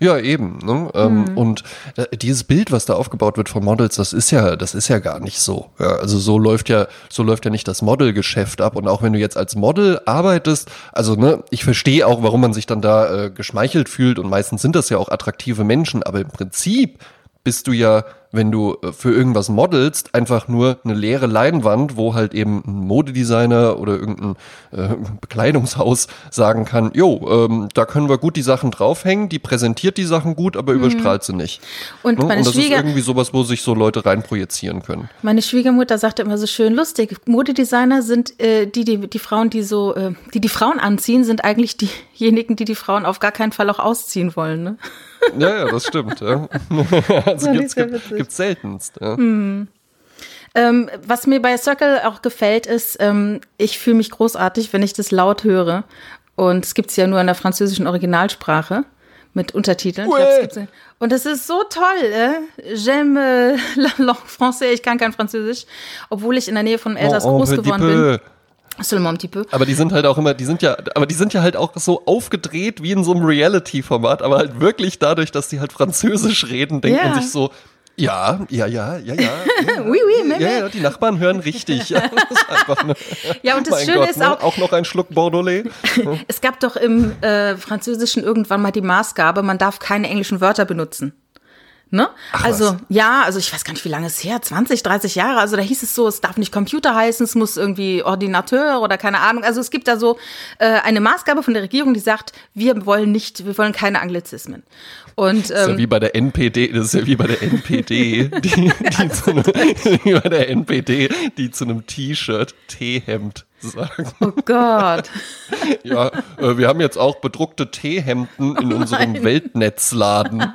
Ja, eben. Ne? Mhm. Und äh, dieses Bild, was da aufgebaut wird von Models, das ist ja, das ist ja gar nicht so. Ja, also so läuft ja, so läuft ja nicht das Modelgeschäft ab. Und auch wenn du jetzt als Model arbeitest, also ne, ich verstehe auch, warum man sich dann da äh, geschmeichelt fühlt. Und meistens sind das ja auch attraktive Menschen. Aber im Prinzip bist du ja wenn du äh, für irgendwas modelst, einfach nur eine leere Leinwand, wo halt eben ein Modedesigner oder irgendein äh, Bekleidungshaus sagen kann, jo, ähm, da können wir gut die Sachen draufhängen, die präsentiert die Sachen gut, aber mhm. überstrahlt sie nicht. Und, ne? meine Und das ist irgendwie sowas, wo sich so Leute reinprojizieren können. Meine Schwiegermutter sagte immer so schön lustig, Modedesigner sind äh, die, die, die Frauen, die so, äh, die die Frauen anziehen, sind eigentlich diejenigen, die die Frauen auf gar keinen Fall auch ausziehen wollen, ne? Ja, ja, das stimmt. Ja. also ja, gibt's, gibt, gibt's seltenst. Ja. Mhm. Ähm, was mir bei Circle auch gefällt, ist, ähm, ich fühle mich großartig, wenn ich das laut höre. Und es gibt es ja nur in der französischen Originalsprache mit Untertiteln. Ouais. Und das ist so toll. Äh? J'aime la langue française. Ich kann kein Französisch, obwohl ich in der Nähe von Elsass oh, groß geworden bin. Aber die sind halt auch immer, die sind ja, aber die sind ja halt auch so aufgedreht wie in so einem Reality-Format, aber halt wirklich dadurch, dass die halt Französisch reden, denkt yeah. man sich so, ja, ja, ja, ja, ja. oui, oui, mais, ja, ja, die Nachbarn hören richtig. Ja, und das Schöne Gott, ist auch. Ne? Auch noch ein Schluck Bordelais. es gab doch im äh, Französischen irgendwann mal die Maßgabe, man darf keine englischen Wörter benutzen. Ne? Ach, also was? ja, also ich weiß gar nicht, wie lange es her, 20, 30 Jahre. Also da hieß es so, es darf nicht Computer heißen, es muss irgendwie Ordinateur oder keine Ahnung. Also es gibt da so äh, eine Maßgabe von der Regierung, die sagt, wir wollen nicht, wir wollen keine Anglizismen. Und, ähm, das ist ja wie bei der NPD, das ist ja wie bei der NPD, die, die zu einem, wie bei der NPD, die zu einem T-Shirt T-Hemd sagen. Oh Gott. ja, äh, wir haben jetzt auch bedruckte T-Hemden in oh unserem Weltnetzladen.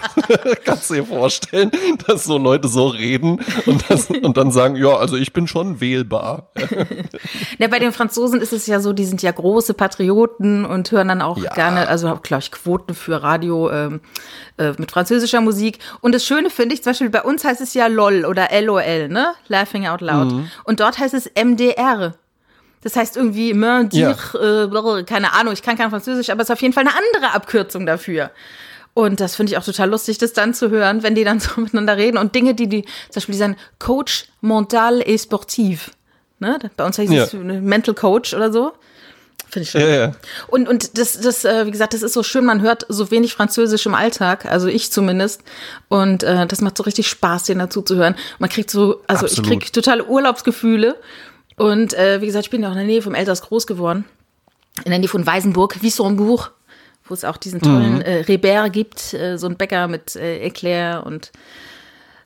Kannst du dir vorstellen, dass so Leute so reden und, das, und dann sagen, ja, also ich bin schon wählbar. ja, bei den Franzosen ist es ja so, die sind ja große Patrioten und hören dann auch ja. gerne, also glaube ich, Quoten für Radio ähm, äh, mit französischer Musik. Und das Schöne finde ich, zum Beispiel bei uns heißt es ja LOL oder LOL, ne? Laughing Out Loud. Mhm. Und dort heißt es MDR. Das heißt irgendwie main dire, ja. äh, keine Ahnung, ich kann kein Französisch, aber es ist auf jeden Fall eine andere Abkürzung dafür. Und das finde ich auch total lustig, das dann zu hören, wenn die dann so miteinander reden und Dinge, die die, zum Beispiel die sagen Coach mental et sportiv. Ne? Bei uns heißt es ja. Mental Coach oder so. Finde ich schön. Ja, ja. Und, und das, das, äh, wie gesagt, das ist so schön, man hört so wenig Französisch im Alltag, also ich zumindest. Und äh, das macht so richtig Spaß, denen dazu zu hören. Man kriegt so, also Absolut. ich kriege totale Urlaubsgefühle. Und äh, wie gesagt, ich bin ja auch in der Nähe vom Elsass groß geworden. In der Nähe von Weißenburg, Wissembourg, wo es auch diesen tollen mhm. äh, Rebert gibt, äh, so ein Bäcker mit äh, Eclair und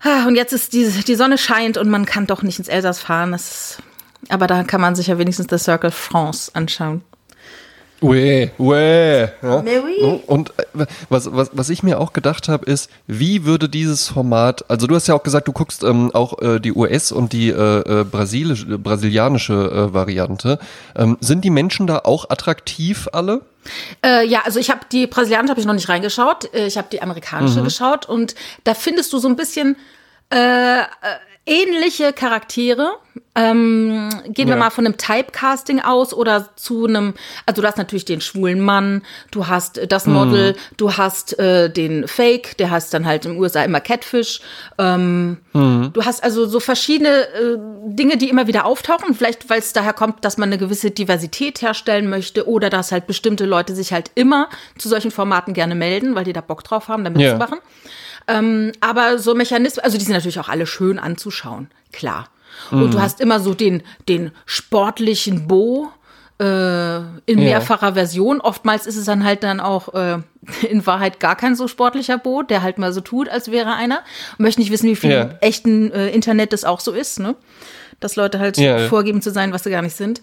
ah, und jetzt ist die, die Sonne scheint und man kann doch nicht ins Elsass fahren. Das ist, aber da kann man sich ja wenigstens das Circle France anschauen. Ouais, ouais. Ja. Oui. Und äh, was, was, was ich mir auch gedacht habe, ist, wie würde dieses Format, also du hast ja auch gesagt, du guckst ähm, auch äh, die US und die äh, äh, brasilische, brasilianische äh, Variante. Ähm, sind die Menschen da auch attraktiv alle? Äh, ja, also ich habe die brasilianische habe ich noch nicht reingeschaut. Äh, ich habe die amerikanische mhm. geschaut und da findest du so ein bisschen äh, ähnliche Charaktere. Ähm, gehen ja. wir mal von einem Typecasting aus oder zu einem, also du hast natürlich den schwulen Mann, du hast das Model, mhm. du hast äh, den Fake, der heißt dann halt im USA immer Catfish. Ähm, mhm. Du hast also so verschiedene äh, Dinge, die immer wieder auftauchen, vielleicht weil es daher kommt, dass man eine gewisse Diversität herstellen möchte oder dass halt bestimmte Leute sich halt immer zu solchen Formaten gerne melden, weil die da Bock drauf haben, damit ja. Ähm, aber so Mechanismen, also die sind natürlich auch alle schön anzuschauen, klar. Mhm. Und du hast immer so den, den sportlichen Bo äh, in mehrfacher ja. Version. Oftmals ist es dann halt dann auch äh, in Wahrheit gar kein so sportlicher Bo, der halt mal so tut, als wäre einer. möchte nicht wissen, wie viel ja. echten äh, Internet das auch so ist, ne? Dass Leute halt ja. vorgeben zu sein, was sie gar nicht sind.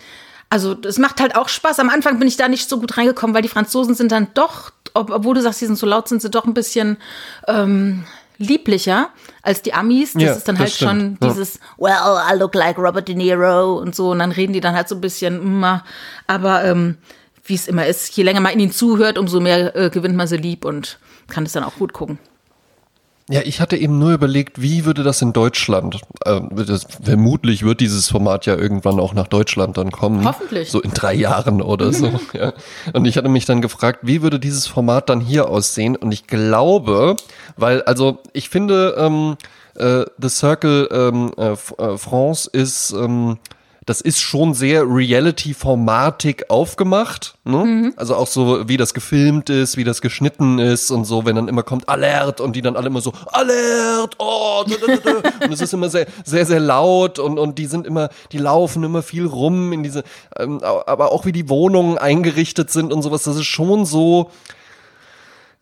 Also es macht halt auch Spaß. Am Anfang bin ich da nicht so gut reingekommen, weil die Franzosen sind dann doch, obwohl du sagst, sie sind so laut, sind sie doch ein bisschen ähm, lieblicher als die Amis. Das ja, ist dann halt stimmt. schon dieses, well, I look like Robert De Niro und so. Und dann reden die dann halt so ein bisschen, mm, aber ähm, wie es immer ist, je länger man ihnen zuhört, umso mehr äh, gewinnt man sie lieb und kann es dann auch gut gucken. Ja, ich hatte eben nur überlegt, wie würde das in Deutschland, äh, das, vermutlich wird dieses Format ja irgendwann auch nach Deutschland dann kommen. Hoffentlich. So in drei Jahren oder so. ja. Und ich hatte mich dann gefragt, wie würde dieses Format dann hier aussehen? Und ich glaube, weil, also ich finde, ähm, äh, The Circle ähm, äh, äh France ist... Ähm, das ist schon sehr Reality-formatig aufgemacht. Ne? Mhm. Also auch so, wie das gefilmt ist, wie das geschnitten ist und so, wenn dann immer kommt Alert und die dann alle immer so Alert, oh, und es ist immer sehr, sehr, sehr laut und, und die sind immer, die laufen immer viel rum in diese, ähm, aber auch wie die Wohnungen eingerichtet sind und sowas, das ist schon so,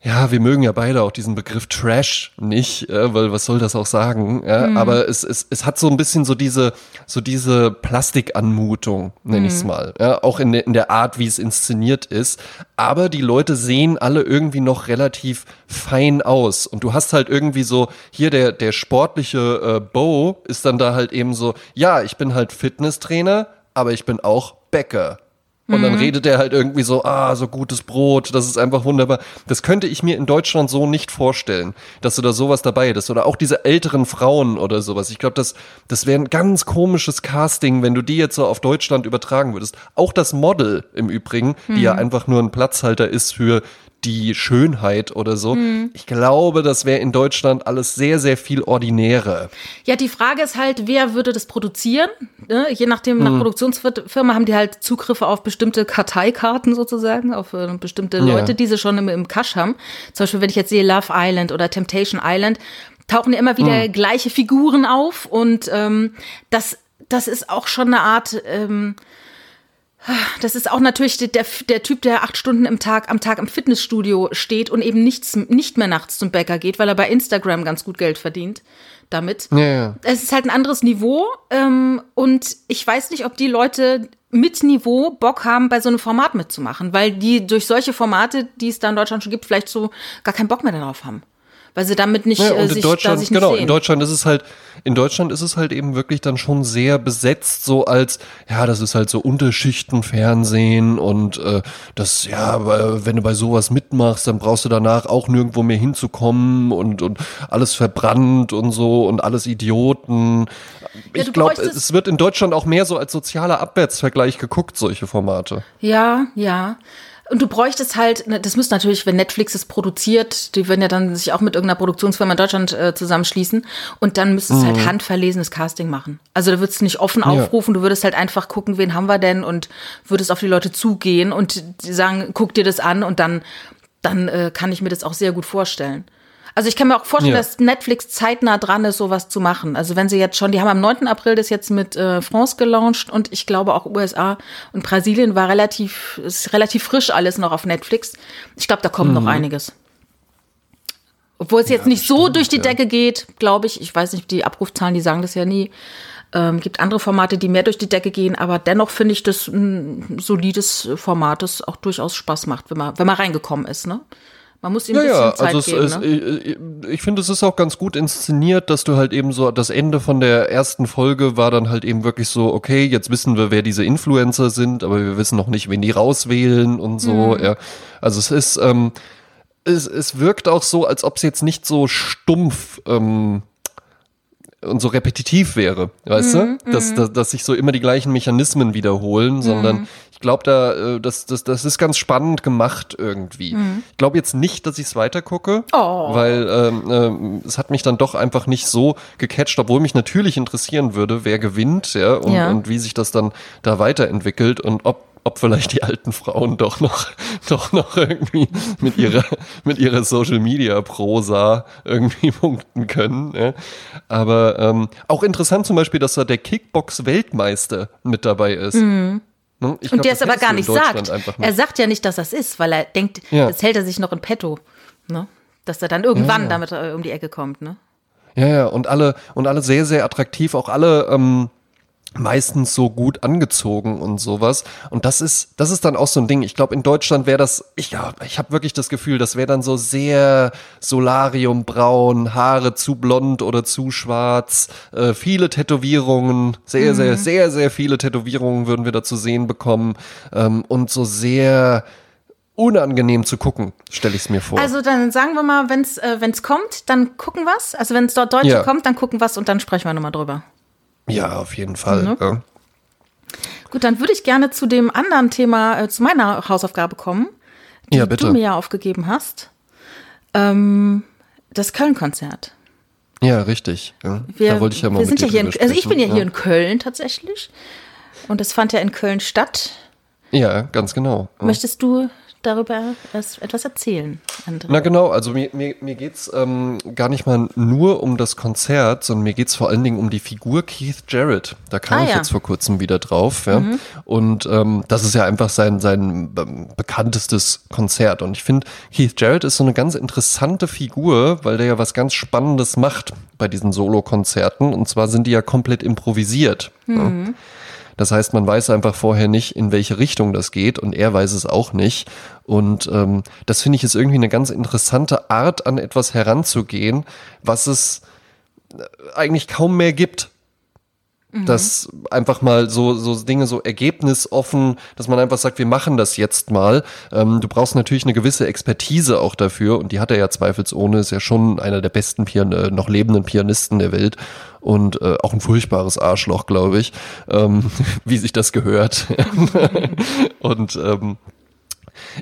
ja, wir mögen ja beide auch diesen Begriff Trash nicht, äh, weil was soll das auch sagen? Ja? Mhm. Aber es, es, es hat so ein bisschen so diese, so diese Plastikanmutung, nenne mhm. ich es mal. Ja? Auch in, de, in der Art, wie es inszeniert ist. Aber die Leute sehen alle irgendwie noch relativ fein aus. Und du hast halt irgendwie so, hier der, der sportliche äh, Bo ist dann da halt eben so, ja, ich bin halt Fitnesstrainer, aber ich bin auch Bäcker. Und dann mhm. redet er halt irgendwie so, ah, so gutes Brot, das ist einfach wunderbar. Das könnte ich mir in Deutschland so nicht vorstellen, dass du da sowas dabei hättest. Oder auch diese älteren Frauen oder sowas. Ich glaube, das, das wäre ein ganz komisches Casting, wenn du die jetzt so auf Deutschland übertragen würdest. Auch das Model im Übrigen, mhm. die ja mhm. einfach nur ein Platzhalter ist für die Schönheit oder so. Mhm. Ich glaube, das wäre in Deutschland alles sehr, sehr viel ordinärer. Ja, die Frage ist halt, wer würde das produzieren? Ne? Je nachdem, mhm. nach Produktionsfirma haben die halt Zugriffe auf bestimmte Karteikarten sozusagen, auf äh, bestimmte Leute, ja. die sie schon im, im Cash haben. Zum Beispiel, wenn ich jetzt sehe Love Island oder Temptation Island, tauchen ja immer wieder mhm. gleiche Figuren auf und ähm, das, das ist auch schon eine Art ähm, das ist auch natürlich der, der Typ, der acht Stunden im Tag, am Tag im Fitnessstudio steht und eben nichts, nicht mehr nachts zum Bäcker geht, weil er bei Instagram ganz gut Geld verdient damit. Ja, ja. Es ist halt ein anderes Niveau ähm, und ich weiß nicht, ob die Leute mit Niveau Bock haben, bei so einem Format mitzumachen, weil die durch solche Formate, die es da in Deutschland schon gibt, vielleicht so gar keinen Bock mehr darauf haben weil sie damit nicht ja, und äh, sich, in Deutschland, sich genau, sehen. in Deutschland ist es halt, in Deutschland ist es halt eben wirklich dann schon sehr besetzt, so als, ja, das ist halt so Unterschichtenfernsehen und äh, das, ja, wenn du bei sowas mitmachst, dann brauchst du danach auch nirgendwo mehr hinzukommen und, und alles verbrannt und so und alles Idioten. Ja, ich glaube, es wird in Deutschland auch mehr so als sozialer Abwärtsvergleich geguckt, solche Formate. Ja, ja. Und du bräuchtest halt, ne, das müsste natürlich, wenn Netflix es produziert, die würden ja dann sich auch mit irgendeiner Produktionsfirma in Deutschland äh, zusammenschließen und dann müsstest du halt mhm. halt handverlesenes Casting machen. Also da würdest du nicht offen aufrufen, ja. du würdest halt einfach gucken, wen haben wir denn und würdest auf die Leute zugehen und sagen, guck dir das an und dann, dann äh, kann ich mir das auch sehr gut vorstellen. Also ich kann mir auch vorstellen, ja. dass Netflix zeitnah dran ist, sowas zu machen. Also wenn sie jetzt schon, die haben am 9. April das jetzt mit äh, France gelauncht und ich glaube auch USA und Brasilien war relativ, ist relativ frisch alles noch auf Netflix. Ich glaube, da kommt mhm. noch einiges. Obwohl es ja, jetzt nicht so stimmt, durch die ja. Decke geht, glaube ich. Ich weiß nicht, die Abrufzahlen, die sagen das ja nie. Ähm, gibt andere Formate, die mehr durch die Decke gehen, aber dennoch finde ich das ein solides Format, das auch durchaus Spaß macht, wenn man, wenn man reingekommen ist, ne? Man muss ihm ein ja, bisschen ja, also Zeit es, geben. Es, ne? Ich, ich finde, es ist auch ganz gut inszeniert, dass du halt eben so, das Ende von der ersten Folge war dann halt eben wirklich so, okay, jetzt wissen wir, wer diese Influencer sind, aber wir wissen noch nicht, wen die rauswählen und so. Mhm. Ja. Also es ist, ähm, es, es wirkt auch so, als ob es jetzt nicht so stumpf ähm, und so repetitiv wäre, weißt mhm, du? Dass, mhm. dass, dass sich so immer die gleichen Mechanismen wiederholen, mhm. sondern ich glaube, da, äh, das, das, das ist ganz spannend gemacht irgendwie. Mhm. Ich glaube jetzt nicht, dass ich es weiter gucke, oh. weil ähm, ähm, es hat mich dann doch einfach nicht so gecatcht, obwohl mich natürlich interessieren würde, wer gewinnt, ja, und, ja. und wie sich das dann da weiterentwickelt und ob ob vielleicht die alten Frauen doch noch, doch noch irgendwie mit ihrer, mit ihrer Social Media Prosa irgendwie punkten können. Ja. Aber ähm, auch interessant zum Beispiel, dass da der Kickbox-Weltmeister mit dabei ist. Mhm. Ne? Ich und glaub, der es aber gar nicht sagt. Er sagt ja nicht, dass das ist, weil er denkt, ja. das hält er sich noch in petto. Ne? Dass er dann irgendwann ja, ja. damit äh, um die Ecke kommt. Ne? Ja, ja, und alle, und alle sehr, sehr attraktiv, auch alle ähm, meistens so gut angezogen und sowas. Und das ist, das ist dann auch so ein Ding. Ich glaube, in Deutschland wäre das, ich, ja, ich habe wirklich das Gefühl, das wäre dann so sehr Solariumbraun, Haare zu blond oder zu schwarz, äh, viele Tätowierungen, sehr, mhm. sehr, sehr, sehr viele Tätowierungen würden wir da zu sehen bekommen ähm, und so sehr unangenehm zu gucken, stelle ich es mir vor. Also dann sagen wir mal, wenn es äh, wenn's kommt, dann gucken wir's. Also wenn es dort Deutsche Ja. kommt, dann gucken wir's und dann sprechen wir nochmal drüber. Ja, auf jeden Fall. Mhm. Ja. Gut, dann würde ich gerne zu dem anderen Thema, äh, zu meiner Hausaufgabe kommen, die Ja, du mir ja aufgegeben hast. Ähm, das Köln-Konzert. Ja, richtig. Ja. Wir, da wollte ich ja mal wir sind ja hier in, also ich bin ja sprechen. hier in Köln tatsächlich. Und es fand ja in Köln statt. Ja, ganz genau. Ja. Möchtest du darüber etwas erzählen, André? Na genau, also mir, mir, mir geht's ähm, gar nicht mal nur um das Konzert, sondern mir geht's vor allen Dingen um die Figur Keith Jarrett. Da kam Ah, ich ja. jetzt vor kurzem wieder drauf. Ja? Und ähm, das ist ja einfach sein, sein ähm, bekanntestes Konzert. Und ich finde, Keith Jarrett ist so eine ganz interessante Figur, weil der ja was ganz Spannendes macht bei diesen Solo-Konzerten. Und zwar sind die ja komplett improvisiert. Ja? Das heißt, man weiß einfach vorher nicht, in welche Richtung das geht und er weiß es auch nicht. Und ähm, das finde ich ist irgendwie eine ganz interessante Art, an etwas heranzugehen, was es äh, eigentlich kaum mehr gibt. Das einfach mal so, so Dinge so ergebnisoffen, dass man einfach sagt, wir machen das jetzt mal. Ähm, du brauchst natürlich eine gewisse Expertise auch dafür und die hat er ja zweifelsohne, ist ja schon einer der besten Pian äh, noch lebenden Pianisten der Welt und äh, auch ein furchtbares Arschloch, glaube ich, ähm, wie sich das gehört. und ähm,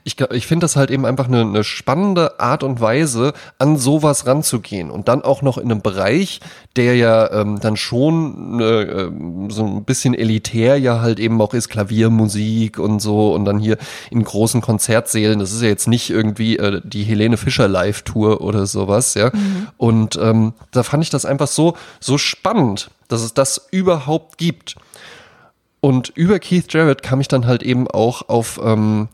ich, ich finde das halt eben einfach eine, eine spannende Art und Weise, an sowas ranzugehen. Und dann auch noch in einem Bereich, der ja ähm, dann schon äh, so ein bisschen elitär ja halt eben auch ist, Klaviermusik und so. Und dann hier in großen Konzertsälen, das ist ja jetzt nicht irgendwie äh, die Helene Fischer Live-Tour oder sowas, ja. Und ähm, da fand ich das einfach so, so spannend, dass es das überhaupt gibt. Und über Keith Jarrett kam ich dann halt eben auch auf, ähm,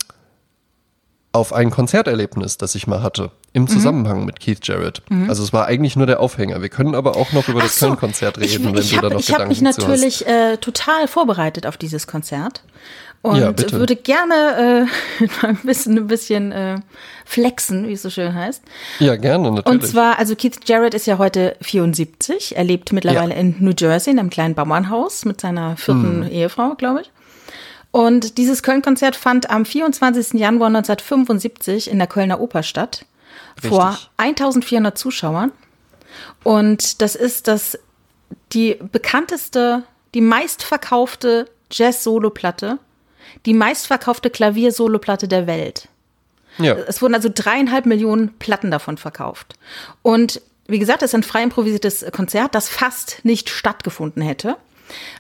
auf ein Konzerterlebnis, das ich mal hatte, Mhm. im Zusammenhang mit Keith Jarrett. Also es war eigentlich nur der Aufhänger. Wir können aber auch noch über das Ach so, Köln-Konzert reden, ich, wenn ich du da hab, noch Ich habe mich Gedanken zu hast. natürlich äh, total vorbereitet auf dieses Konzert und Ja, würde gerne äh, ein bisschen, ein bisschen äh, flexen, wie es so schön heißt. Ja, gerne, natürlich. Und zwar, also Keith Jarrett ist ja heute 74. Er lebt mittlerweile Ja. in New Jersey in einem kleinen Bauernhaus mit seiner vierten Hm. Ehefrau, glaube ich. Und dieses Köln-Konzert fand am 24. Januar 1975 in der Kölner Oper statt. Vor Richtig. 1400 Zuschauern. Und das ist das, die bekannteste, die meistverkaufte Jazz-Solo-Platte, die meistverkaufte Klavier-Solo-Platte der Welt. ja, Es wurden also dreieinhalb Millionen Platten davon verkauft. Und wie gesagt, es ist ein frei improvisiertes Konzert, das fast nicht stattgefunden hätte.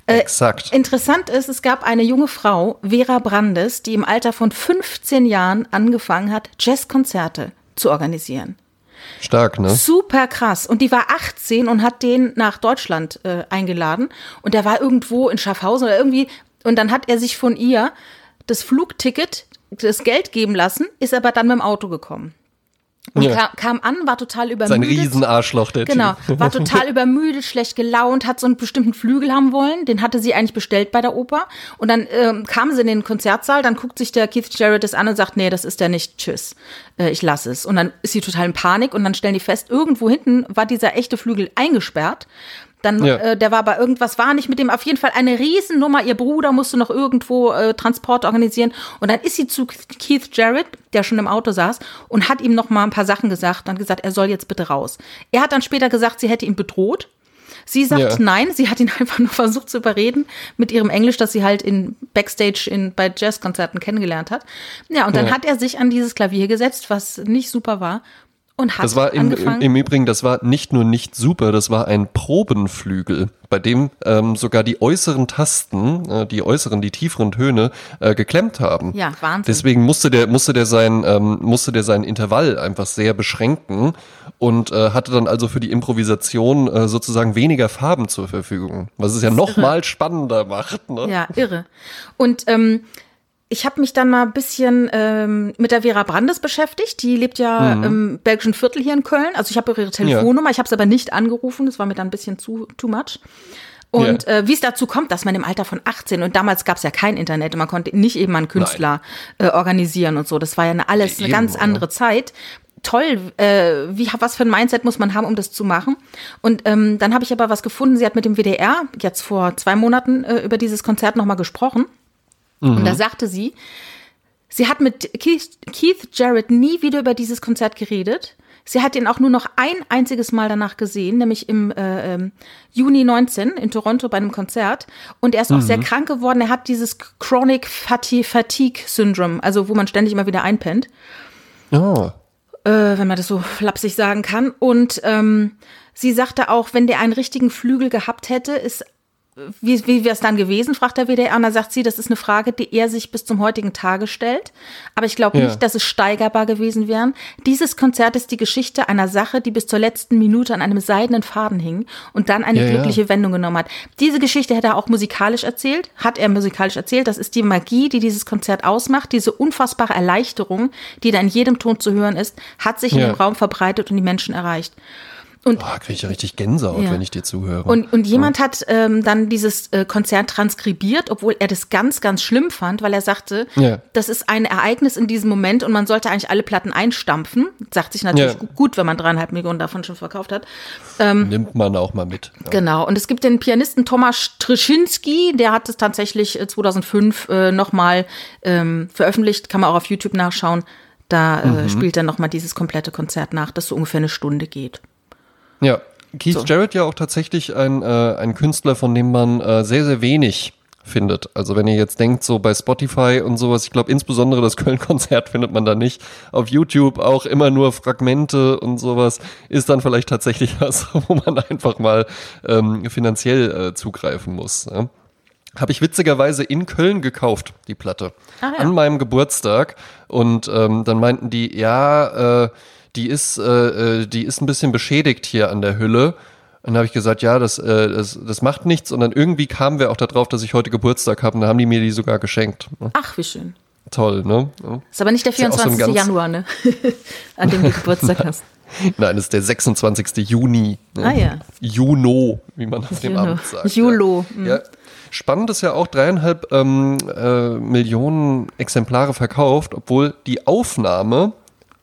Exakt. Interessant ist, es gab eine junge Frau, Vera Brandes, die im Alter von 15 Jahren angefangen hat, Jazzkonzerte zu organisieren. Stark, ne? Super krass. Und die war 18 und hat den nach Deutschland äh, eingeladen. Und der war irgendwo in Schaffhausen oder irgendwie. Und dann hat er sich von ihr das Flugticket, das Geld geben lassen, ist aber dann mit dem Auto gekommen. Und Ja. kam, kam an, war total Sein übermüdet. Riesenarschloch, der Genau, Typ. war total übermüdet, schlecht gelaunt, hat so einen bestimmten Flügel haben wollen. Den hatte sie eigentlich bestellt bei der Oper. Und dann ähm, kam sie in den Konzertsaal, dann guckt sich der Keith Jarrett das an und sagt, nee, das ist der nicht, tschüss, äh, ich lasse es. Und dann ist sie total in Panik und dann stellen die fest, irgendwo hinten war dieser echte Flügel eingesperrt. Dann, Ja. äh, der war bei irgendwas, war nicht mit dem, auf jeden Fall eine Riesennummer. Ihr Bruder musste noch irgendwo äh, Transport organisieren. Und dann ist sie zu Keith Jarrett, der schon im Auto saß, und hat ihm noch mal ein paar Sachen gesagt und gesagt, er soll jetzt bitte raus. Er hat dann später gesagt, sie hätte ihn bedroht. Sie sagt Ja. nein, sie hat ihn einfach nur versucht zu überreden mit ihrem Englisch, das sie halt in Backstage in, bei Jazzkonzerten kennengelernt hat. Ja, und dann Ja. hat er sich an dieses Klavier gesetzt, was nicht super war, und hat Das war im, angefangen. im Übrigen, das war nicht nur nicht super, das war ein Probenflügel, bei dem ähm, sogar die äußeren Tasten, äh, die äußeren, die tieferen Töne äh, geklemmt haben. Ja, Wahnsinn. Deswegen musste der musste der sein ähm, musste der sein Intervall einfach sehr beschränken und äh, hatte dann also für die Improvisation äh, sozusagen weniger Farben zur Verfügung, was es ja noch mal spannender macht. Ne? Ja, irre. Und ähm, ich habe mich dann mal ein bisschen ähm, mit der Vera Brandes beschäftigt. Die lebt ja Mhm. im belgischen Viertel hier in Köln. Also ich habe ihre Telefonnummer, ich habe es aber nicht angerufen. Das war mir dann ein bisschen zu too much. Und äh, wie es dazu kommt, dass man im Alter von 18 und damals gab es ja kein Internet, und man konnte nicht eben einen Künstler äh, organisieren und so. Das war ja eine, alles eine Eben, ganz andere Zeit. Toll, äh, wie, was für ein Mindset muss man haben, um das zu machen? Und ähm, dann habe ich aber was gefunden. Sie hat mit dem WDR jetzt vor zwei Monaten äh, über dieses Konzert nochmal gesprochen. Und da sagte sie, Sie hat mit Keith, Keith Jarrett nie wieder über dieses Konzert geredet. Sie hat ihn auch nur noch ein einziges Mal danach gesehen, nämlich im äh, ähm, Juni 19 in Toronto bei einem Konzert. Und er ist auch sehr krank geworden. Er hat dieses Chronic Fatigue Syndrome, also wo man ständig immer wieder einpennt Oh. äh, wenn man das so flapsig sagen kann. Und ähm, sie sagte auch, wenn der einen richtigen Flügel gehabt hätte, ist wie, wie wäre es dann gewesen, fragt der WDR. Und da sagt sie, das ist eine Frage, die er sich bis zum heutigen Tage stellt. Aber ich glaube Ja. nicht, dass es steigerbar gewesen wären. Dieses Konzert ist die Geschichte einer Sache, die bis zur letzten Minute an einem seidenen Faden hing und dann eine Ja, ja. glückliche Wendung genommen hat. Diese Geschichte hätte er auch musikalisch erzählt, hat er musikalisch erzählt. Das ist die Magie, die dieses Konzert ausmacht. Diese unfassbare Erleichterung, die da in jedem Ton zu hören ist, hat sich in Ja. dem Raum verbreitet und die Menschen erreicht. Und Boah, kriege ich ja richtig Gänsehaut, Ja. wenn ich dir zuhöre. und, und jemand hat ähm, dann dieses äh, Konzert transkribiert, obwohl er das ganz, ganz schlimm fand, weil er sagte, Ja. das ist ein Ereignis in diesem Moment und man sollte eigentlich alle Platten einstampfen. Sagt sich natürlich Ja. gu- gut, wenn man dreieinhalb Millionen davon schon verkauft hat. Nimmt man auch mal mit. Ja. Genau. Und es gibt den Pianisten Tomasz Tryczynski, der hat es tatsächlich äh, 2005 äh, nochmal ähm, veröffentlicht, kann man auch auf YouTube nachschauen. Da äh, spielt er nochmal dieses komplette Konzert nach, das so ungefähr eine Stunde geht. Ja, Keith Jarrett ja auch tatsächlich ein, äh, ein Künstler, von dem man äh, sehr, sehr wenig findet. Also wenn ihr jetzt denkt, so bei Spotify und sowas, ich glaube insbesondere das Köln-Konzert findet man da nicht. Auf YouTube auch immer nur Fragmente und sowas, ist dann vielleicht tatsächlich was, wo man einfach mal ähm, finanziell äh, zugreifen muss. Ja? Habe ich witzigerweise in Köln gekauft, die Platte. Ah, ja. An meinem Geburtstag. Und ähm, dann meinten die, ja, äh, die ist, äh, äh, die ist ein bisschen beschädigt hier an der Hülle. Und dann habe ich gesagt, ja, das, äh, das, das macht nichts. Und dann irgendwie kamen wir auch darauf, dass ich heute Geburtstag habe. Und da haben die mir die sogar geschenkt. Ach, wie schön. Toll, ne? Ja. Ist aber nicht der ja auch so 24. Januar, ne? An dem du Geburtstag hast. Nein, das ist der 26. Juni. Ne? Ah, ja. Juno, wie man auf dem. Amt sagt. Julo, mhm. Ja. ja. Spannend ist ja auch dreieinhalb ähm, äh, Millionen Exemplare verkauft, obwohl die Aufnahme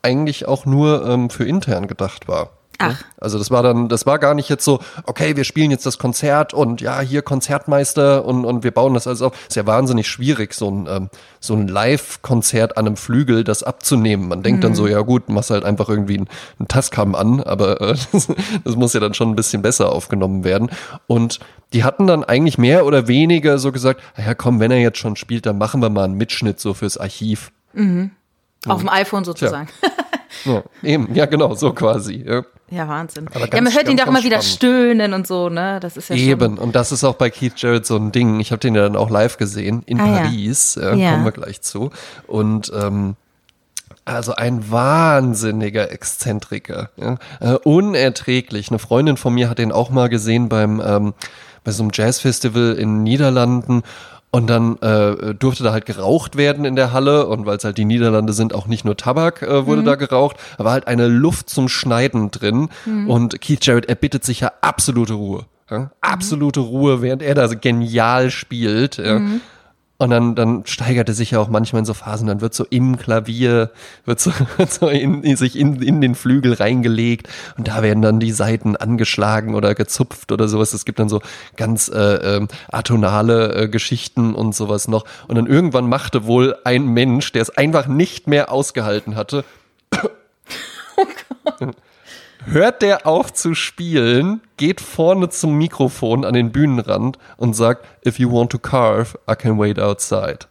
eigentlich auch nur ähm, für intern gedacht war. Ach. Also das war dann, das war gar nicht jetzt so, okay, wir spielen jetzt das Konzert und ja, hier Konzertmeister und, und wir bauen das alles auf. Ist ja wahnsinnig schwierig, so ein, ähm, so ein Live-Konzert an einem Flügel, das abzunehmen. Man denkt dann so, ja gut, machst halt einfach irgendwie einen, einen Tascam an, aber äh, das, das muss ja dann schon ein bisschen besser aufgenommen werden. Und die hatten dann eigentlich mehr oder weniger so gesagt, ja komm, wenn er jetzt schon spielt, dann machen wir mal einen Mitschnitt so fürs Archiv. Auf dem iPhone sozusagen. Ja, eben, ja genau, so quasi. Ja. Ja, Wahnsinn. Aber ja, ganz- man hört ihn ganz, doch immer wieder stöhnen und so, ne? Das ist ja Eben, und das ist auch bei Keith Jarrett so ein Ding. Ich habe den ja dann auch live gesehen in Ah, ja. Paris, äh, Ja. kommen wir gleich zu. Und ähm, also ein wahnsinniger Exzentriker, ja? äh, unerträglich. Eine Freundin von mir hat den auch mal gesehen beim ähm, bei so einem Jazzfestival in den Niederlanden. Und dann äh, durfte da halt geraucht werden in der Halle und weil es halt die Niederlande sind, auch nicht nur Tabak äh, wurde da geraucht, aber halt eine Luft zum Schneiden drin. Und Keith Jarrett erbittet sich ja absolute Ruhe. Ja? Absolute Ruhe, während er da so genial spielt. Ja? Und dann, dann steigert er sich ja auch manchmal in so Phasen, dann wird so im Klavier, wird so, so in, in sich in, in den Flügel reingelegt und da werden dann die Saiten angeschlagen oder gezupft oder sowas. Es gibt dann so ganz äh, ähm, atonale äh, Geschichten und sowas noch. Und dann irgendwann machte wohl ein Mensch, der es einfach nicht mehr ausgehalten hatte, hört der auf zu spielen, geht vorne zum Mikrofon an den Bühnenrand und sagt, if you want to carve, I can wait outside.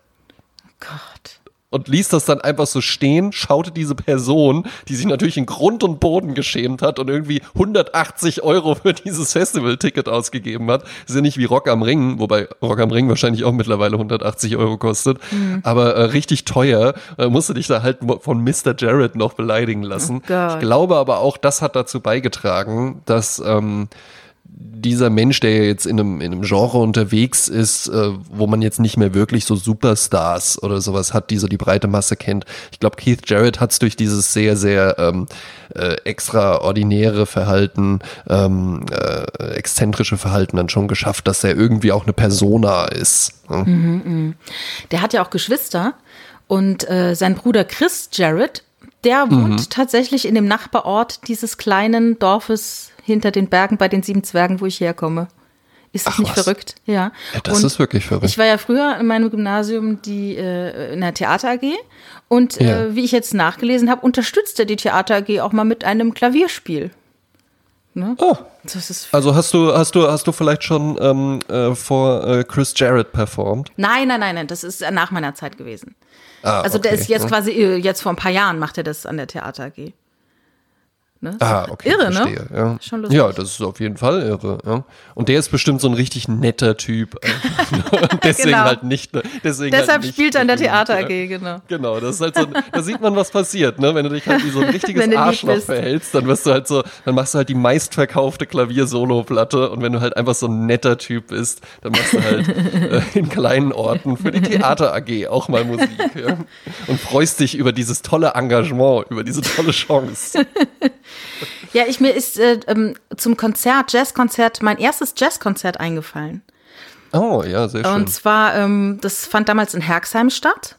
Gott. Und ließ das dann einfach so stehen, schaute diese Person, die sich natürlich in Grund und Boden geschämt hat und irgendwie 180 Euro für dieses Festival-Ticket ausgegeben hat. Ist ja nicht wie Rock am Ring, wobei Rock am Ring wahrscheinlich auch mittlerweile 180 Euro kostet, aber äh, richtig teuer. Äh, musste dich da halt von Mr. Jarrett noch beleidigen lassen. Oh ich glaube aber auch, das hat dazu beigetragen, dass ähm, dieser Mensch, der jetzt in einem, in einem Genre unterwegs ist, äh, wo man jetzt nicht mehr wirklich so Superstars oder sowas hat, die so die breite Masse kennt. Ich glaube, Keith Jarrett hat es durch dieses sehr, sehr ähm, äh, extraordinäre Verhalten, ähm, äh, exzentrische Verhalten dann schon geschafft, dass er irgendwie auch eine Persona ist. Ne? Der hat ja auch Geschwister und äh, sein Bruder Chris Jarrett, der wohnt tatsächlich in dem Nachbarort dieses kleinen Dorfes hinter den Bergen bei den sieben Zwergen, wo ich herkomme. Ist das Ach, nicht was? verrückt? Ja. Ja, das Und ist wirklich verrückt. Ich war ja früher in meinem Gymnasium die äh, in der Theater AG und Ja. äh, wie ich jetzt nachgelesen habe, unterstützte die Theater AG auch mal mit einem Klavierspiel. Ne? Oh. Also hast du, hast du, hast du vielleicht schon ähm, äh, vor äh, Chris Jarrett performt? Nein, nein, nein, nein, das ist äh, nach meiner Zeit gewesen. Ah, Also der okay. ist jetzt quasi, äh, jetzt vor ein paar Jahren macht er das an der Theater AG. Ne? Ah, okay, Irre, verstehe. ne? Ja. Schon lustig. ja, das ist auf jeden Fall irre. Ja. Und der ist bestimmt so ein richtig netter Typ. Deswegen Genau. halt nicht. Deswegen Deshalb halt nicht spielt er an der Theater. AG, genau. Genau, das ist halt so, da sieht man, was passiert, ne? Wenn du dich halt wie so ein richtiges Arschloch verhältst, dann wirst du halt so, dann machst du halt die meistverkaufte Klavier-Solo-Platte und wenn du halt einfach so ein netter Typ bist, dann machst du halt äh, in kleinen Orten für die Theater AG auch mal Musik, ja? Und freust dich über dieses tolle Engagement, über diese tolle Chance. Ja, ich mir ist äh, ähm, zum Konzert, Jazzkonzert, mein erstes Jazzkonzert eingefallen. Oh, ja, sehr schön. Und zwar, ähm, das fand damals in Herxheim statt.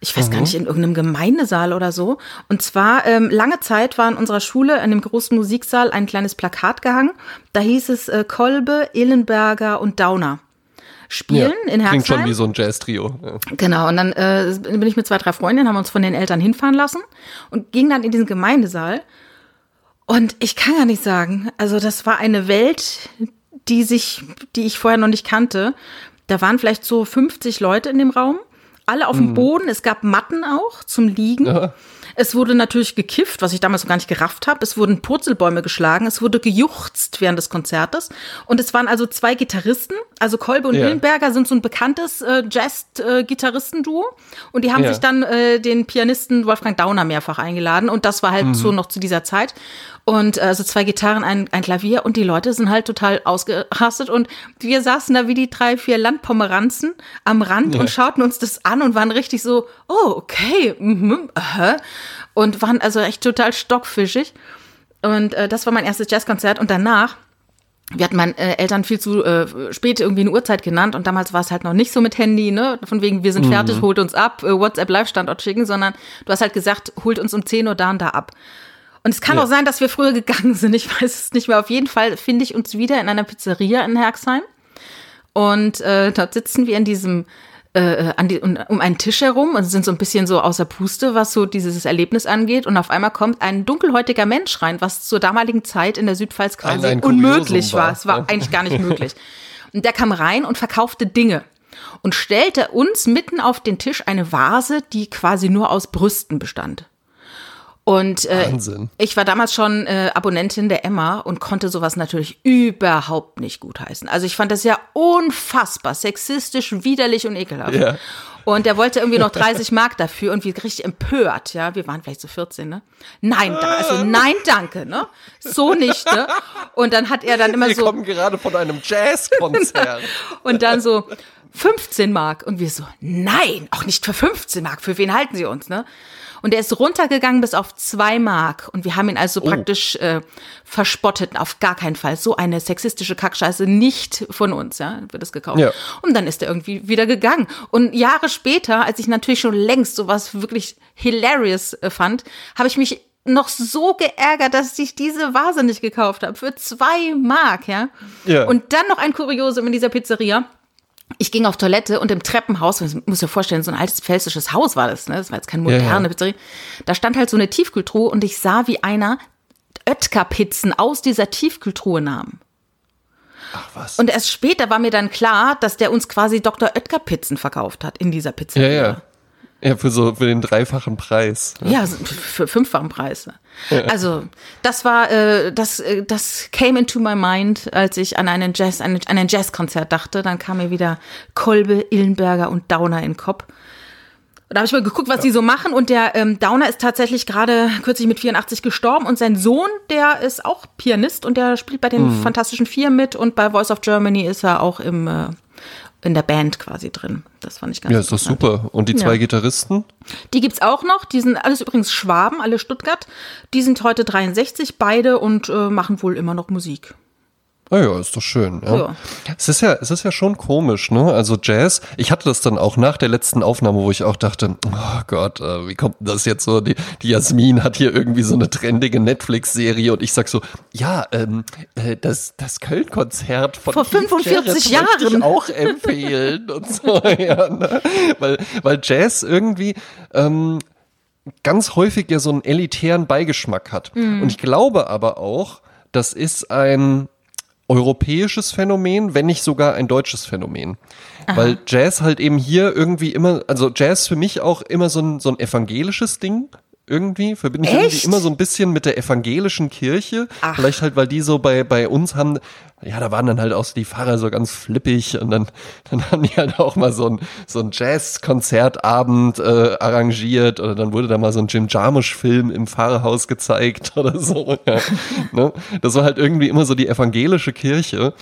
Ich weiß gar nicht, in irgendeinem Gemeindesaal oder so. Und zwar, ähm, lange Zeit war in unserer Schule, in dem großen Musiksaal, ein kleines Plakat gehangen. Da hieß es äh, Kolbe, Illenberger und Downer. Spielen in Klingt Herxheim. schon wie so ein Jazz-Trio. Ja. Genau, und dann äh, bin ich mit zwei, drei Freundinnen, haben uns von den Eltern hinfahren lassen und ging dann in diesen Gemeindesaal. Und ich kann gar nicht sagen, also das war eine Welt, die sich, die ich vorher noch nicht kannte. Da waren vielleicht so 50 Leute in dem Raum, alle auf dem Boden. Es gab Matten auch zum Liegen. Ja. Es wurde natürlich gekifft, was ich damals noch gar nicht gerafft habe. Es wurden Purzelbäume geschlagen. Es wurde gejuchzt während des Konzertes. Und es waren also zwei Gitarristen. Also Kolbe und Ja. Sind so ein bekanntes äh, Jazz-Gitarristenduo. Und die haben Ja. sich dann äh, den Pianisten Wolfgang Dauner mehrfach eingeladen. Und das war halt so noch zu dieser Zeit. Und äh, also zwei Gitarren, ein, ein Klavier. Und die Leute sind halt total ausgerastet. Und wir saßen da wie die drei, vier Landpomeranzen am Rand und schauten uns das an und waren richtig so, oh, okay, mhm, aha. Und waren also echt total stockfischig. Und äh, das war mein erstes Jazzkonzert. Und danach, wir hatten meinen äh, Eltern viel zu äh, spät irgendwie eine Uhrzeit genannt. Und damals war es halt noch nicht so mit Handy, ne? Von wegen, wir sind fertig, holt uns ab, äh, WhatsApp Live-Standort schicken, sondern du hast halt gesagt, holt uns um 10 Uhr da und da ab. Und es kann Ja. auch sein, dass wir früher gegangen sind. Ich weiß es nicht mehr. Auf jeden Fall finde ich uns wieder in einer Pizzeria in Herxheim. Und äh, dort sitzen wir in diesem äh, an die, um, einen Tisch herum und sind so ein bisschen so außer Puste, was so dieses Erlebnis angeht. Und auf einmal kommt ein dunkelhäutiger Mensch rein, was zur damaligen Zeit in der Südpfalz quasi ein unmöglich Kuriosum war. war, Es war eigentlich gar nicht möglich. Und der kam rein und verkaufte Dinge und stellte uns mitten auf den Tisch eine Vase, die quasi nur aus Brüsten bestand. Und äh, Wahnsinn. ich war damals schon äh, Abonnentin der Emma und konnte sowas natürlich überhaupt nicht gutheißen. Also ich fand das ja unfassbar sexistisch, widerlich und ekelhaft. Ja. Und er wollte irgendwie noch 30 Mark dafür und wir richtig empört, ja. Wir waren vielleicht so 14, ne? Nein, also nein, danke, ne? So nicht, ne? Und dann hat er dann immer Wir so, kommen gerade von einem Jazzkonzert. und dann so 15 Mark. Und wir so, nein, auch nicht für 15 Mark. Für wen halten Sie uns, ne? Und er ist runtergegangen bis auf zwei Mark. Und wir haben ihn also praktisch äh, verspottet. Auf gar keinen Fall. So eine sexistische Kackscheiße nicht von uns, ja, wird es gekauft. Ja. Und dann ist er irgendwie wieder gegangen. Und Jahre später, als ich natürlich schon längst sowas wirklich hilarious äh, fand, habe ich mich noch so geärgert, dass ich diese Vase nicht gekauft habe. Für zwei Mark, ja. Ja. Und dann noch ein Kuriosum in dieser Pizzeria. Ich ging auf Toilette und im Treppenhaus, das muss dir vorstellen, so ein altes pfälzisches Haus war das, ne? Das war jetzt keine moderne Ja, ja. Pizzeria. Da stand halt so eine Tiefkühltruhe und ich sah, wie einer Oetker-Pizzen aus dieser Tiefkühltruhe nahm. Ach was. Und erst später war mir dann klar, dass der uns quasi Dr. Oetker-Pizzen verkauft hat in dieser Pizzeria. ja. Ja, für so für den dreifachen Preis. Ja, so für fünffachen Preis. Also das war, äh, das, äh, das came into my mind, als ich an einen Jazz, an an ein Jazzkonzert dachte. Dann kam mir wieder Kolbe, Illenberger und Downer in den Kopf. Und da habe ich mal geguckt, was die so machen. Und der ähm, Downer ist tatsächlich gerade kürzlich mit 84 gestorben. Und sein Sohn, der ist auch Pianist und der spielt bei den Mhm. Fantastischen Vier mit. Und bei Voice of Germany ist er auch im, äh, in der Band quasi drin. Das fand ich ganz Ja, ist doch super. Und die zwei Ja. Gitarristen? Die gibt's auch noch. Die sind alles übrigens Schwaben, alle Stuttgart. Die sind heute 63, beide und äh, machen wohl immer noch Musik. Ah ja, ist doch schön. Ja. Ja. Es ist ja, es ist ja schon komisch, ne? Also Jazz. Ich hatte das dann auch nach der letzten Aufnahme, wo ich auch dachte, oh Gott, äh, wie kommt denn das jetzt so? Die, die Jasmin hat hier irgendwie so eine trendige Netflix-Serie und ich sag so, ja, ähm, äh, das, das Köln-Konzert von Vor Keith 45 Jarrett möchte Jahren. ich auch empfehlen und so, ja, ne? Weil, weil Jazz irgendwie ähm, ganz häufig ja so einen elitären Beigeschmack hat. Und ich glaube aber auch, das ist ein europäisches Phänomen, wenn nicht sogar ein deutsches Phänomen. Weil Jazz halt eben hier irgendwie immer, also Jazz für mich auch immer so ein, so ein evangelisches Ding. Irgendwie verbinde ich irgendwie immer so ein bisschen mit der evangelischen Kirche. Ach. Vielleicht halt, weil die so bei, bei uns haben, ja, da waren dann halt auch so die Pfarrer so ganz flippig und dann, dann haben die halt auch mal so ein, so ein Jazz-Konzertabend äh, arrangiert oder dann wurde da mal so ein Jim Jarmusch-Film im Pfarrerhaus gezeigt oder so. Ja, ne? Das war halt irgendwie immer so die evangelische Kirche.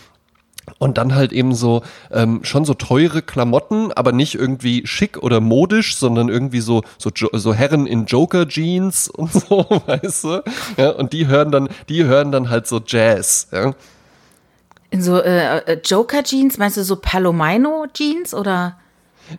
Und dann halt eben so ähm, schon so teure Klamotten, aber nicht irgendwie schick oder modisch, sondern irgendwie so so, Jo- so Herren in Joker Jeans und so, weißt du? Ja, und die hören dann, die hören dann halt so Jazz. Ja? In so äh, äh, Joker-Jeans, meinst du so Palomino-Jeans oder?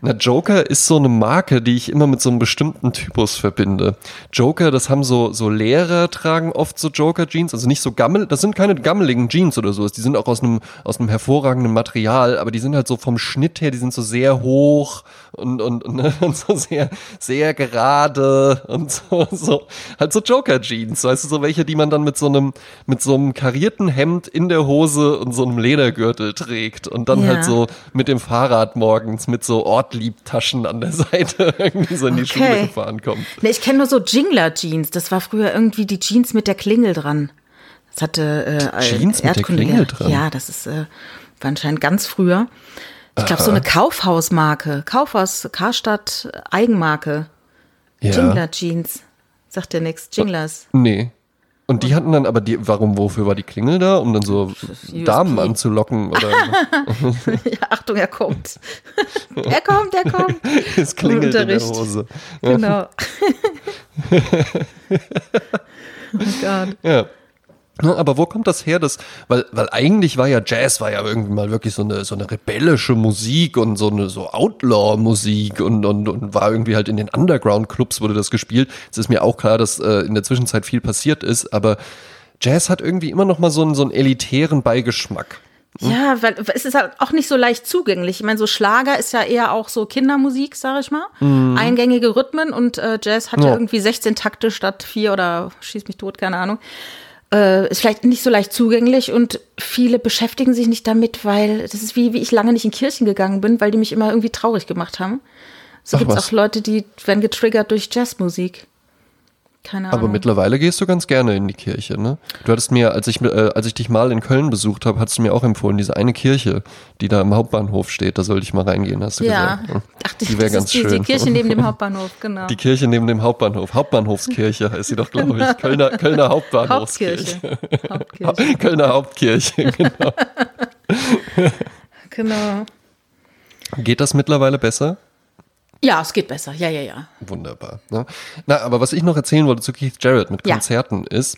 Na, Joker ist so eine Marke, die ich immer mit so einem bestimmten Typus verbinde. Joker, das haben so, so Lehrer tragen oft so Joker-Jeans, also nicht so gammel, das sind keine gammeligen Jeans oder so, die sind auch aus einem, aus einem hervorragenden Material, aber die sind halt so vom Schnitt her, die sind so sehr hoch und, und, und, ne, und so sehr, sehr gerade und so, so, halt so Joker-Jeans, weißt du, so welche, die man dann mit so einem, mit so einem karierten Hemd in der Hose und so einem Ledergürtel trägt und dann Ja. halt so mit dem Fahrrad morgens mit so Ortliebtaschen an der Seite irgendwie so in die Okay. Schule gefahren kommt. Ne, ich kenne nur so Jingler-Jeans. Das war früher irgendwie die Jeans mit der Klingel dran. Das hatte äh, Jeans mit der Erdkunde Klingel dran? Ja, das ist äh, war anscheinend ganz früher. Ich glaube, so eine Kaufhausmarke. Kaufhaus, Karstadt, Eigenmarke. Ja. Jingler-Jeans. Sagt dir nichts. Jinglers. Nee. Und die hatten dann aber die, warum, wofür war die Klingel da? Um dann so. Damen anzulocken oder ja, Achtung, er kommt. er kommt, er kommt. es klingelt in der. Hose. Genau. oh Gott. Ja. Ja, aber wo kommt das her? Das, weil, weil eigentlich war ja Jazz war ja irgendwie mal wirklich so eine, so eine rebellische Musik und so eine so Outlaw-Musik und, und, und war irgendwie halt in den Underground-Clubs wurde das gespielt. Es ist mir auch klar, dass äh, in der Zwischenzeit viel passiert ist, aber Jazz hat irgendwie immer noch mal so einen, so einen elitären Beigeschmack. Ja, weil es ist halt auch nicht so leicht zugänglich. Ich meine, so Schlager ist ja eher auch so Kindermusik, sag ich mal. Eingängige Rhythmen und äh, Jazz hat ja. Ja. irgendwie 16 Takte statt vier oder schieß mich tot, keine Ahnung. Äh, ist vielleicht nicht so leicht zugänglich und viele beschäftigen sich nicht damit, weil das ist wie, wie ich lange nicht in Kirchen gegangen bin, weil die mich immer irgendwie traurig gemacht haben. So gibt es auch Leute, die werden getriggert durch Jazzmusik. Keine Aber Ahnung. mittlerweile gehst du ganz gerne in die Kirche, ne? Du hattest mir, als ich, äh, als ich dich mal in Köln besucht habe, hattest du mir auch empfohlen, diese eine Kirche, die da im Hauptbahnhof steht, da sollte ich mal reingehen, hast du ja, gesagt. ne? ach, die wäre das ganz die, schön. die Kirche neben dem Hauptbahnhof, genau. Die Kirche neben dem Hauptbahnhof. Hauptbahnhofskirche heißt sie doch, glaube ich. Kölner, Kölner Hauptbahnhofskirche. Hauptkirche. Hauptkirche. Kölner Hauptkirche, genau. Genau. Geht das mittlerweile besser? Ja, es geht besser. Ja, ja, ja. Wunderbar. Ne? Na, aber was ich noch erzählen wollte zu Keith Jarrett mit Ja. Konzerten ist,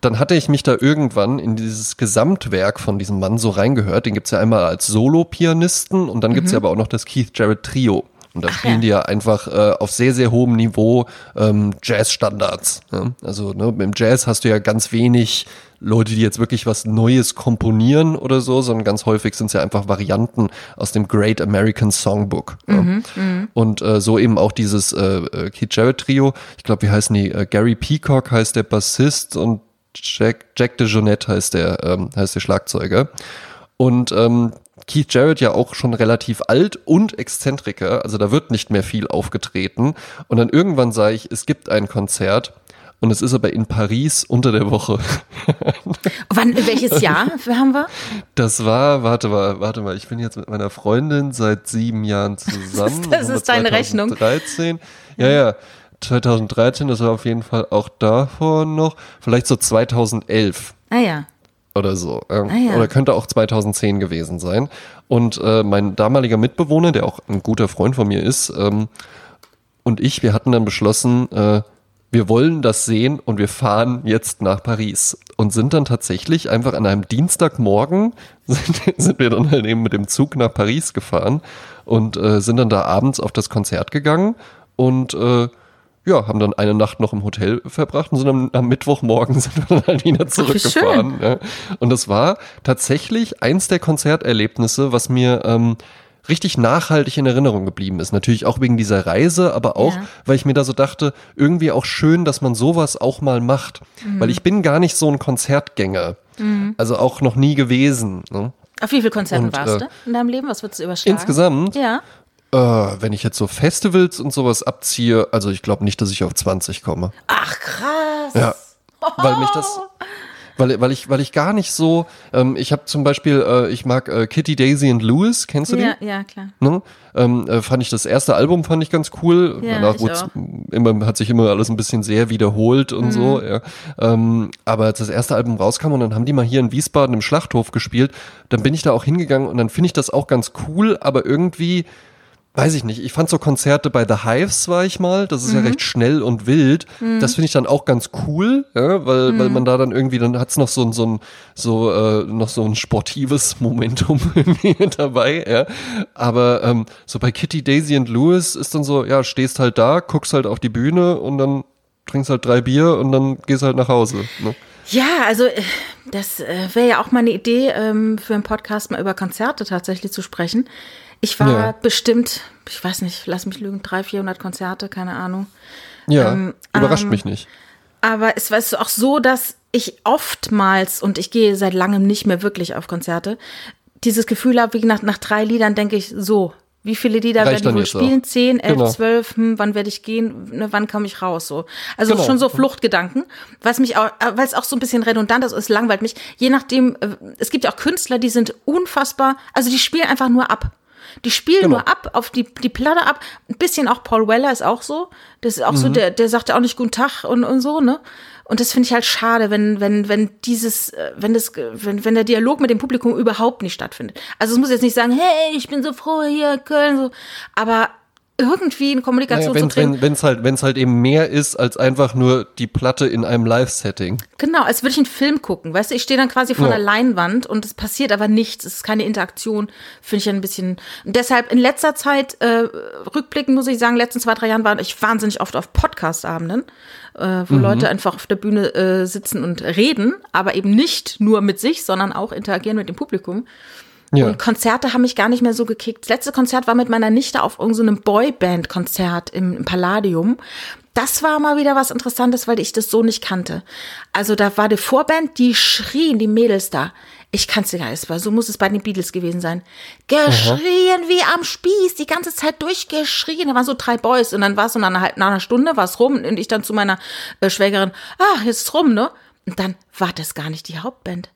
dann hatte ich mich da irgendwann in dieses Gesamtwerk von diesem Mann so reingehört. Den gibt's ja einmal als Solo-Pianisten und dann gibt's ja aber auch noch das Keith Jarrett Trio. Und da spielen ja. die ja einfach äh, auf sehr, sehr hohem Niveau ähm, Jazz-Standards. Ja? Also ne, im Jazz hast du ja ganz wenig Leute, die jetzt wirklich was Neues komponieren oder so, sondern ganz häufig sind es ja einfach Varianten aus dem Great American Songbook. Ja? Und äh, so eben auch dieses äh, äh, Keith Jarrett Trio. Ich glaube, wie heißen die? Äh, Gary Peacock heißt der Bassist und Jack, Jack DeJohnette heißt der, ähm, heißt der Schlagzeuger. Und ähm, Keith Jarrett ja auch schon relativ alt und Exzentriker, also da wird nicht mehr viel aufgetreten. Und dann irgendwann sage ich, es gibt ein Konzert und es ist aber in Paris unter der Woche. Wann, welches Jahr haben wir? Das war, warte mal, warte mal, ich bin jetzt mit meiner Freundin seit sieben Jahren zusammen. Das ist deine Rechnung. 2013. Ja, ja. 2013, das war auf jeden Fall auch davor noch, vielleicht so 2011 Ah ja. oder so. Ähm, Ah, ja. Oder könnte auch 2010 gewesen sein. Und äh, mein damaliger Mitbewohner, der auch ein guter Freund von mir ist, ähm, und ich, wir hatten dann beschlossen, äh, wir wollen das sehen und wir fahren jetzt nach Paris. Und sind dann tatsächlich einfach an einem Dienstagmorgen, sind, sind wir dann halt eben mit dem Zug nach Paris gefahren und äh, sind dann da abends auf das Konzert gegangen und äh, ja, haben dann eine Nacht noch im Hotel verbracht und sind am, am Mittwochmorgen sind wir dann halt wieder zurückgefahren. Ja. Und das war tatsächlich eins der Konzerterlebnisse, was mir ähm, richtig nachhaltig in Erinnerung geblieben ist. Natürlich auch wegen dieser Reise, aber auch, ja. weil ich mir da so dachte, irgendwie auch schön, dass man sowas auch mal macht. Mhm. Weil ich bin gar nicht so ein Konzertgänger. Mhm. Also auch noch nie gewesen. Ne? Auf wie viele Konzerten Und, warst äh, du in deinem Leben? Was würdest du überschlagen? Insgesamt? Ja. Äh, wenn ich jetzt so Festivals und sowas abziehe, also ich glaube nicht, dass ich auf 20 komme. Ach krass. Ja. Weil mich das, weil, weil ich, weil ich gar nicht so, ähm, ich habe zum Beispiel, äh, ich mag äh, Kitty, Daisy und Lewis, kennst du die? Ja, ja, klar. Ne? Ähm, äh, fand ich das erste Album fand ich ganz cool. Ja, Danach immer, hat sich immer alles ein bisschen sehr wiederholt und mhm. so, ja. Ähm, aber als das erste Album rauskam und dann haben die mal hier in Wiesbaden im Schlachthof gespielt, dann bin ich da auch hingegangen und dann finde ich das auch ganz cool, aber irgendwie weiß ich nicht, ich fand so Konzerte bei The Hives war ich mal, das ist mhm. ja recht schnell und wild. Mhm. Das finde ich dann auch ganz cool, ja, weil, mhm. weil man da dann irgendwie, dann hat's noch so ein, so ein, so, äh, noch so ein sportives Momentum irgendwie dabei, ja. Aber ähm, so bei Kitty, Daisy und Lewis ist dann so, ja, stehst halt da, guckst halt auf die Bühne und dann trinkst halt drei Bier und dann gehst halt nach Hause. Ne? Ja, also äh, das äh, wäre ja auch mal eine Idee, ähm, für einen Podcast mal über Konzerte tatsächlich zu sprechen. Ich war ja. bestimmt, ich weiß nicht, lass mich lügen, 300, 400 Konzerte, keine Ahnung. Ja, ähm, überrascht ähm, mich nicht. Aber es war auch so, dass ich oftmals, und ich gehe seit langem nicht mehr wirklich auf Konzerte, dieses Gefühl habe, wie nach, nach drei Liedern denke ich, so, wie viele Lieder Reicht werden die wohl spielen? Auch. Zehn, elf, genau. zwölf, hm, wann werde ich gehen, ne, wann komme ich raus? So. Also genau. schon so Fluchtgedanken, was mich auch, äh, weil es auch so ein bisschen redundant ist, es langweilt mich. Je nachdem, äh, es gibt ja auch Künstler, die sind unfassbar, also die spielen einfach nur ab. Die spielen genau. nur ab, auf die, die Platte ab. Ein bisschen auch Paul Weller ist auch so. Das ist auch mhm. so, der, der sagt ja auch nicht Guten Tag und, und so, ne? Und das finde ich halt schade, wenn, wenn, wenn dieses, äh, wenn das, wenn, wenn der Dialog mit dem Publikum überhaupt nicht stattfindet. Also es muss jetzt nicht sagen, hey, ich bin so froh hier, Köln, so. Aber irgendwie in Kommunikation naja, wenn, zu treten. Wenn es halt, wenn's halt eben mehr ist als einfach nur die Platte in einem Live-Setting. Genau, als würde ich einen Film gucken. Weißt du, ich stehe dann quasi vor ja. der Leinwand und es passiert aber nichts. Es ist keine Interaktion. Finde ich ein bisschen. Und deshalb in letzter Zeit, äh, rückblickend muss ich sagen, letzten zwei, drei Jahren war ich wahnsinnig oft auf Podcast-Abenden, äh, wo mhm. Leute einfach auf der Bühne äh, sitzen und reden, aber eben nicht nur mit sich, sondern auch interagieren mit dem Publikum. Ja. Und Konzerte haben mich gar nicht mehr so gekickt. Das letzte Konzert war mit meiner Nichte auf irgendeinem so Boyband-Konzert im, im Palladium. Das war mal wieder was Interessantes, weil ich das so nicht kannte. Also da war die Vorband, die schrien, die Mädels da. Ich kann es dir gar nicht, so muss es bei den Beatles gewesen sein. Geschrien Aha. wie am Spieß, die ganze Zeit durchgeschrien. Da waren so drei Boys und dann war es so nach einer, nach einer Stunde, war es rum und ich dann zu meiner äh, Schwägerin, ah, jetzt ist rum, ne? Und dann war das gar nicht die Hauptband.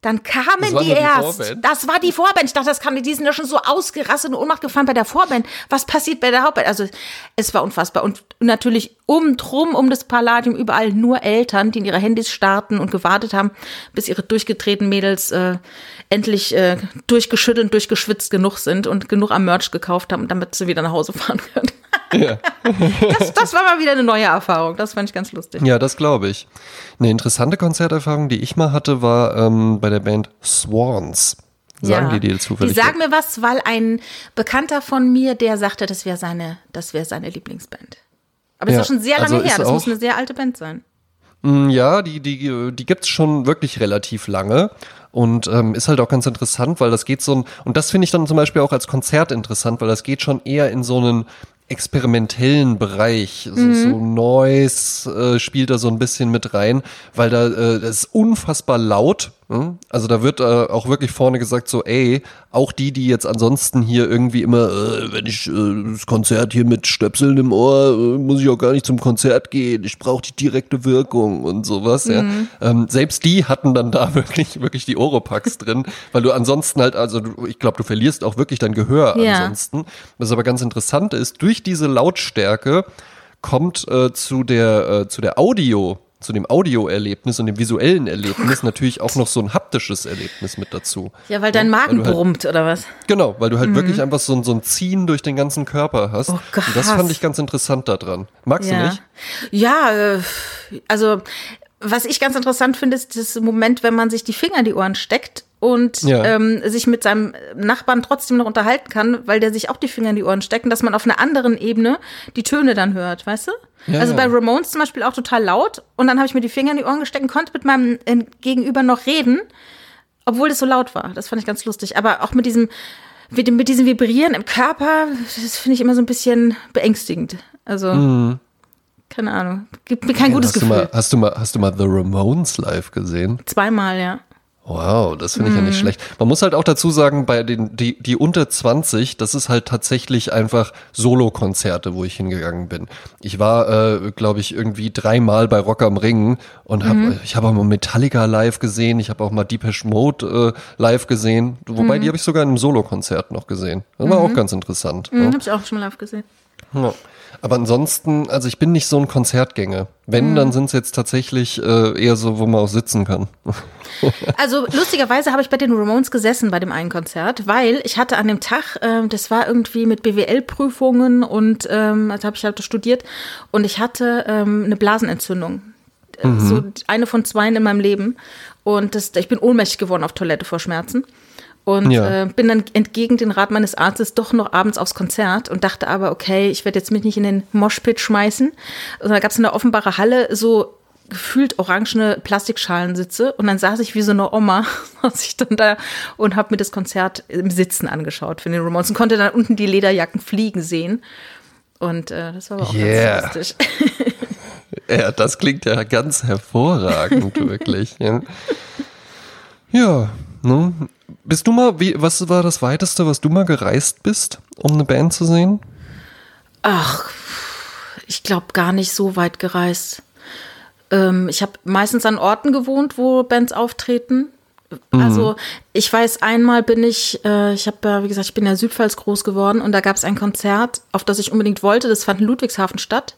Dann kamen die, die erst. Vorband. Das war die Vorband. Ich dachte, das kam, die sind ja schon so ausgerastet und Ohnmacht gefallen bei der Vorband. Was passiert bei der Hauptband? Also, es war unfassbar. Und natürlich um drum, um das Palladium, überall nur Eltern, die in ihre Handys starten und gewartet haben, bis ihre durchgetretenen Mädels äh, endlich äh, durchgeschüttelt und durchgeschwitzt genug sind und genug am Merch gekauft haben, damit sie wieder nach Hause fahren können. Ja. das, das war mal wieder eine neue Erfahrung. Das fand ich ganz lustig. Ja, das glaube ich. Eine interessante Konzerterfahrung, die ich mal hatte, war ähm, bei der Band Swans. Sagen ja. die dir zufällig? Die sagen mir was, weil ein Bekannter von mir, der sagte, das wäre seine, das wäre seine Lieblingsband. Aber ja. ist auch schon sehr lange also her. Das muss eine sehr alte Band sein. Mm, ja, die, die, die gibt's schon wirklich relativ lange. Und ähm, ist halt auch ganz interessant, weil das geht so ein, und das finde ich dann zum Beispiel auch als Konzert interessant, weil das geht schon eher in so einen experimentellen Bereich. Mhm. So, so Noise äh, spielt da so ein bisschen mit rein, weil da äh, das ist unfassbar laut. Hm? Also da wird äh, auch wirklich vorne gesagt so, ey, auch die, die jetzt ansonsten hier irgendwie immer, äh, wenn ich äh, das Konzert hier mit Stöpseln im Ohr, äh, muss ich auch gar nicht zum Konzert gehen. Ich brauche die direkte Wirkung und sowas. Mhm. Ja. Ähm, selbst die hatten dann da wirklich wirklich die Oropax drin, weil du ansonsten halt, also du, ich glaube, du verlierst auch wirklich dein Gehör ja. ansonsten. Was aber ganz interessant ist, durch diese Lautstärke kommt äh, zu der äh, zu der Audio zu dem Audioerlebnis und dem visuellen Erlebnis natürlich auch noch so ein haptisches Erlebnis mit dazu. Ja, weil dein Magen halt, brummt, oder was? Genau, weil du halt mhm. wirklich einfach so, so ein Ziehen durch den ganzen Körper hast. Oh Gott. Und das fand ich ganz interessant daran. Magst ja. du nicht? Ja, äh, also was ich ganz interessant finde, ist das Moment, wenn man sich die Finger in die Ohren steckt und ja. ähm, sich mit seinem Nachbarn trotzdem noch unterhalten kann, weil der sich auch die Finger in die Ohren steckt und dass man auf einer anderen Ebene die Töne dann hört, weißt du? Ja, also bei Ramones zum Beispiel auch total laut und dann habe ich mir die Finger in die Ohren gesteckt und konnte mit meinem Gegenüber noch reden, obwohl es so laut war. Das fand ich ganz lustig. Aber auch mit diesem, mit, diesem Vibrieren im Körper, das finde ich immer so ein bisschen beängstigend. Also. Mhm. Keine Ahnung. Gibt mir kein gutes hast Gefühl. Du mal, hast, du mal, hast du mal The Ramones live gesehen? Zweimal, ja. Wow, das finde ich mhm. ja nicht mhm. schlecht. Man muss halt auch dazu sagen, bei den, die, die unter 20, das ist halt tatsächlich einfach Solo-Konzerte, wo ich hingegangen bin. Ich war, äh, glaube ich, irgendwie dreimal bei Rock am Ring und hab, mhm. ich habe auch mal Metallica live gesehen, ich habe auch mal Depeche Mode äh, live gesehen, wobei mhm. die habe ich sogar in einem Solo-Konzert noch gesehen. Das war auch mhm. ganz interessant. Mhm, ja. Habe ich auch schon mal live gesehen. Ja. Aber ansonsten, also ich bin nicht so ein Konzertgänger. Wenn, mhm. dann sind es jetzt tatsächlich äh, eher so, wo man auch sitzen kann. also lustigerweise habe ich bei den Ramones gesessen bei dem einen Konzert, weil ich hatte an dem Tag, äh, das war irgendwie mit BWL-Prüfungen und ähm, also habe ich halt studiert und ich hatte ähm, eine Blasenentzündung. Äh, mhm. So eine von zwei in meinem Leben. Und das, ich bin ohnmächtig geworden auf Toilette vor Schmerzen. Und ja. äh, bin dann entgegen den Rat meines Arztes doch noch abends aufs Konzert und dachte aber, okay, ich werde jetzt mich nicht in den Moshpit schmeißen. Und da gab es in der offenbare Halle so gefühlt orangene Plastikschalen sitze und dann saß ich wie so eine Oma saß ich dann da und habe mir das Konzert im Sitzen angeschaut für den Ramones und konnte dann unten die Lederjacken fliegen sehen und äh, das war aber auch yeah. ganz lustig. ja, das klingt ja ganz hervorragend wirklich. Ja, ja ne? Bist du mal, wie, was war das weiteste, was du mal gereist bist, um eine Band zu sehen? Ach, ich glaube gar nicht so weit gereist. Ähm, ich habe meistens an Orten gewohnt, wo Bands auftreten. Mhm. Also ich weiß, einmal bin ich, äh, ich habe ja, wie gesagt, ich bin ja Südpfalz groß geworden und da gab es ein Konzert, auf das ich unbedingt wollte. Das fand in Ludwigshafen statt.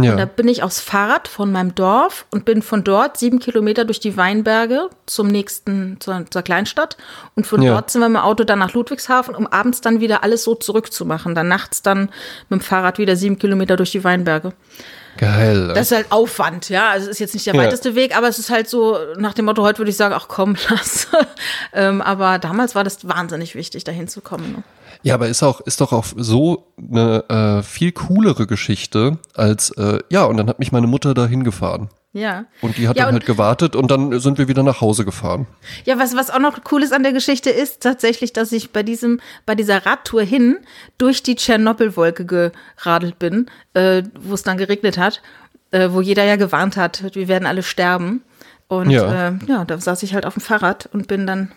Ja. Und da bin ich aufs Fahrrad von meinem Dorf und bin von dort sieben Kilometer durch die Weinberge zum nächsten, zur, zur Kleinstadt. Und von ja. dort sind wir mit dem Auto dann nach Ludwigshafen, um abends dann wieder alles so zurückzumachen. Dann nachts dann mit dem Fahrrad wieder sieben Kilometer durch die Weinberge. Geil. Das ist halt Aufwand, ja. Also es ist jetzt nicht der weiteste ja. Weg, aber es ist halt so nach dem Motto, heute würde ich sagen, ach komm, lass. ähm, aber damals war das wahnsinnig wichtig, da hinzukommen. Ne? Ja, aber ist auch, ist doch auch so eine äh, viel coolere Geschichte als, äh, ja, und dann hat mich meine Mutter da hingefahren. Ja. Und die hat ja, dann halt gewartet und dann sind wir wieder nach Hause gefahren. Ja, was, was auch noch cool ist an der Geschichte ist tatsächlich, dass ich bei diesem, bei dieser Radtour hin durch die Tschernobyl-Wolke geradelt bin, äh, wo es dann geregnet hat, äh, wo jeder ja gewarnt hat, wir werden alle sterben. Und ja. Äh, ja, da saß ich halt auf dem Fahrrad und bin dann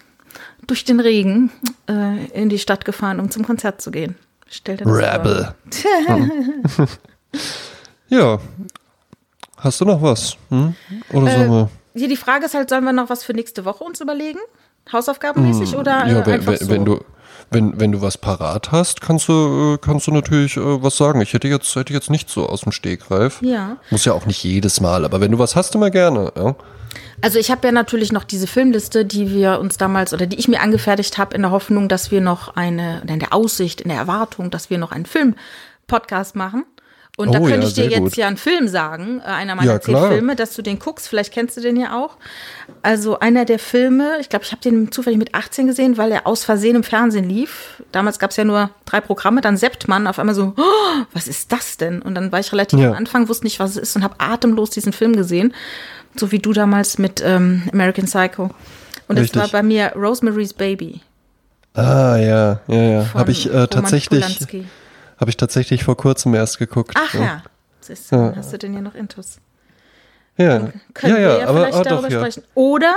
durch den Regen äh, in die Stadt gefahren, um zum Konzert zu gehen. Stell dir das Rebel. Vor. ja. Hast du noch was? Hm? Oder sollen wir? Hier die Frage ist halt, sollen wir noch was für nächste Woche uns überlegen? Hausaufgabenmäßig hm, oder ja, äh, wenn, wenn, so? wenn du wenn, wenn du was parat hast, kannst du, äh, kannst du natürlich äh, was sagen. Ich hätte jetzt, hätte jetzt nicht so aus dem Stegreif. Ja. Muss ja auch nicht jedes Mal, aber wenn du was hast, immer gerne. Ja. Also ich habe ja natürlich noch diese Filmliste, die wir uns damals oder die ich mir angefertigt habe in der Hoffnung, dass wir noch eine, oder in der Aussicht, in der Erwartung, dass wir noch einen Film-Podcast machen. Und oh, da könnte ja, ich dir jetzt gut. ja einen Film sagen, äh, einer meiner ja, zehn Filme, dass du den guckst. Vielleicht kennst du den ja auch. Also einer der Filme, ich glaube, ich habe den zufällig mit 18 gesehen, weil er aus Versehen im Fernsehen lief. Damals gab es ja nur drei Programme, dann seppt man auf einmal so, oh, was ist das denn? Und dann war ich relativ ja. am Anfang, wusste nicht, was es ist und habe atemlos diesen Film gesehen. So wie du damals mit ähm, American Psycho. Und es war bei mir Rosemary's Baby. Ah, ja, ja, ja. Habe ich äh, tatsächlich. Habe ich tatsächlich vor kurzem erst geguckt. Ach ja. ja. Siehst du, ja. hast du denn hier noch Intus? Ja. Dann können ja, ja, wir ja aber, vielleicht darüber doch, sprechen. Oder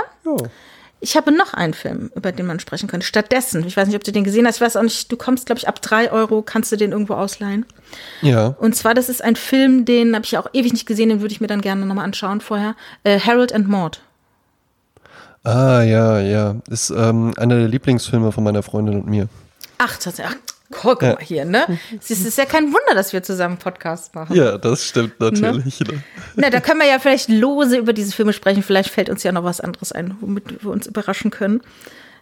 ich habe noch einen Film, über den man sprechen könnte. Stattdessen, ich weiß nicht, ob du den gesehen hast, ich weiß auch nicht, du kommst, glaube ich, ab drei Euro, kannst du den irgendwo ausleihen. Ja. Und zwar, das ist ein Film, den habe ich auch ewig nicht gesehen, den würde ich mir dann gerne nochmal anschauen vorher. Äh, Harold and Maud. Ah, ja, ja. Ist ähm, einer der Lieblingsfilme von meiner Freundin und mir. Ach, tatsächlich. Guck mal hier, ne? Es ist ja kein Wunder, dass wir zusammen Podcast machen. Ja, das stimmt natürlich. Ne? Na, da können wir ja vielleicht lose über diese Filme sprechen. Vielleicht fällt uns ja noch was anderes ein, womit wir uns überraschen können.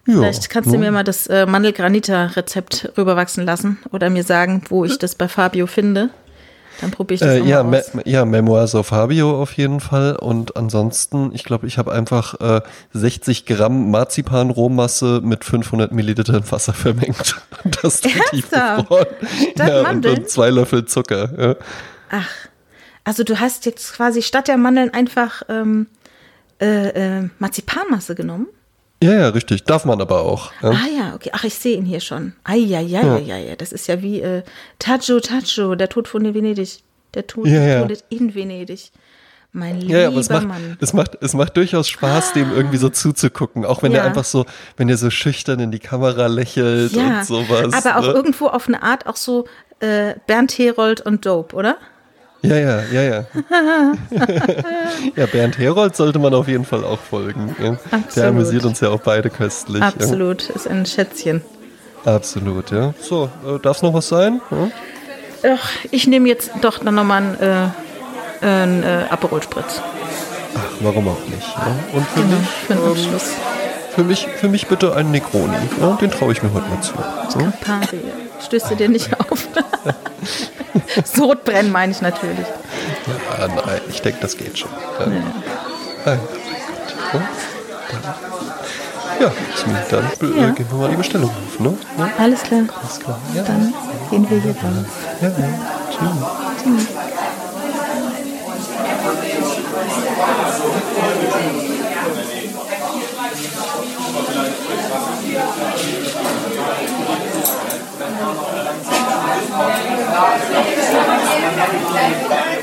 Ja, Vielleicht kannst du mir mal das äh, Mandelgranita-Rezept rüberwachsen lassen oder mir sagen, wo ich das bei Fabio finde. Dann probiere ich das äh, ja, Me ja, Memoirs of Fabio auf jeden Fall. Und ansonsten, ich glaube, ich habe einfach äh, 60 Gramm Marzipan-Rohmasse mit 500 Millilitern Wasser vermengt. Das tiefgefroren. Ja, und, und zwei Löffel Zucker. Ja. Ach, also du hast jetzt quasi statt der Mandeln einfach ähm, äh, äh Marzipanmasse genommen? Ja, ja, richtig. Darf man aber auch. Ja. Ah ja, okay. Ach, ich sehe ihn hier schon. Ah, ja, ja, ja, ja, ja. Das ist ja wie äh, Taggio, Taggio, der Tod von Venedig. Der Tod, ja. Tod in Venedig. Mein lieber ja, aber es macht, Mann. Es macht, es macht durchaus Spaß, dem irgendwie so zuzugucken. Auch wenn ja. er einfach so, wenn er so schüchtern in die Kamera lächelt und sowas. Aber auch ne? irgendwo auf eine Art auch so äh, Bernd Herold und Dope, oder? Ja, ja, ja, ja. ja, Bernd Herold sollte man auf jeden Fall auch folgen. Ja. Der amüsiert uns ja auch beide köstlich. Absolut, ja. ist ein Schätzchen. Absolut, ja. So, äh, darf es noch was sein? Ja? Ach, ich nehme jetzt doch dann nochmal einen, äh, einen äh, Aperol Spritz. Ach, warum auch nicht? Ja? Und für genau, mich, für, ähm, für mich, für mich bitte einen Negroni. Ja? Den traue ich mir heute mal zu. So? Campari. Stößt du dir nicht auf? Sodbrennen meine ich natürlich. Ja, nein, ich denke, das geht schon. Ja. Ja. Nein, gut. Ja, dann äh, ja. gehen wir mal die Bestellung rufen, ne? Ja? Alles klar. Alles klar. Ja. Dann gehen wir hier raus. Ja, ja. Tschüss. Tschüss. 谢谢谢谢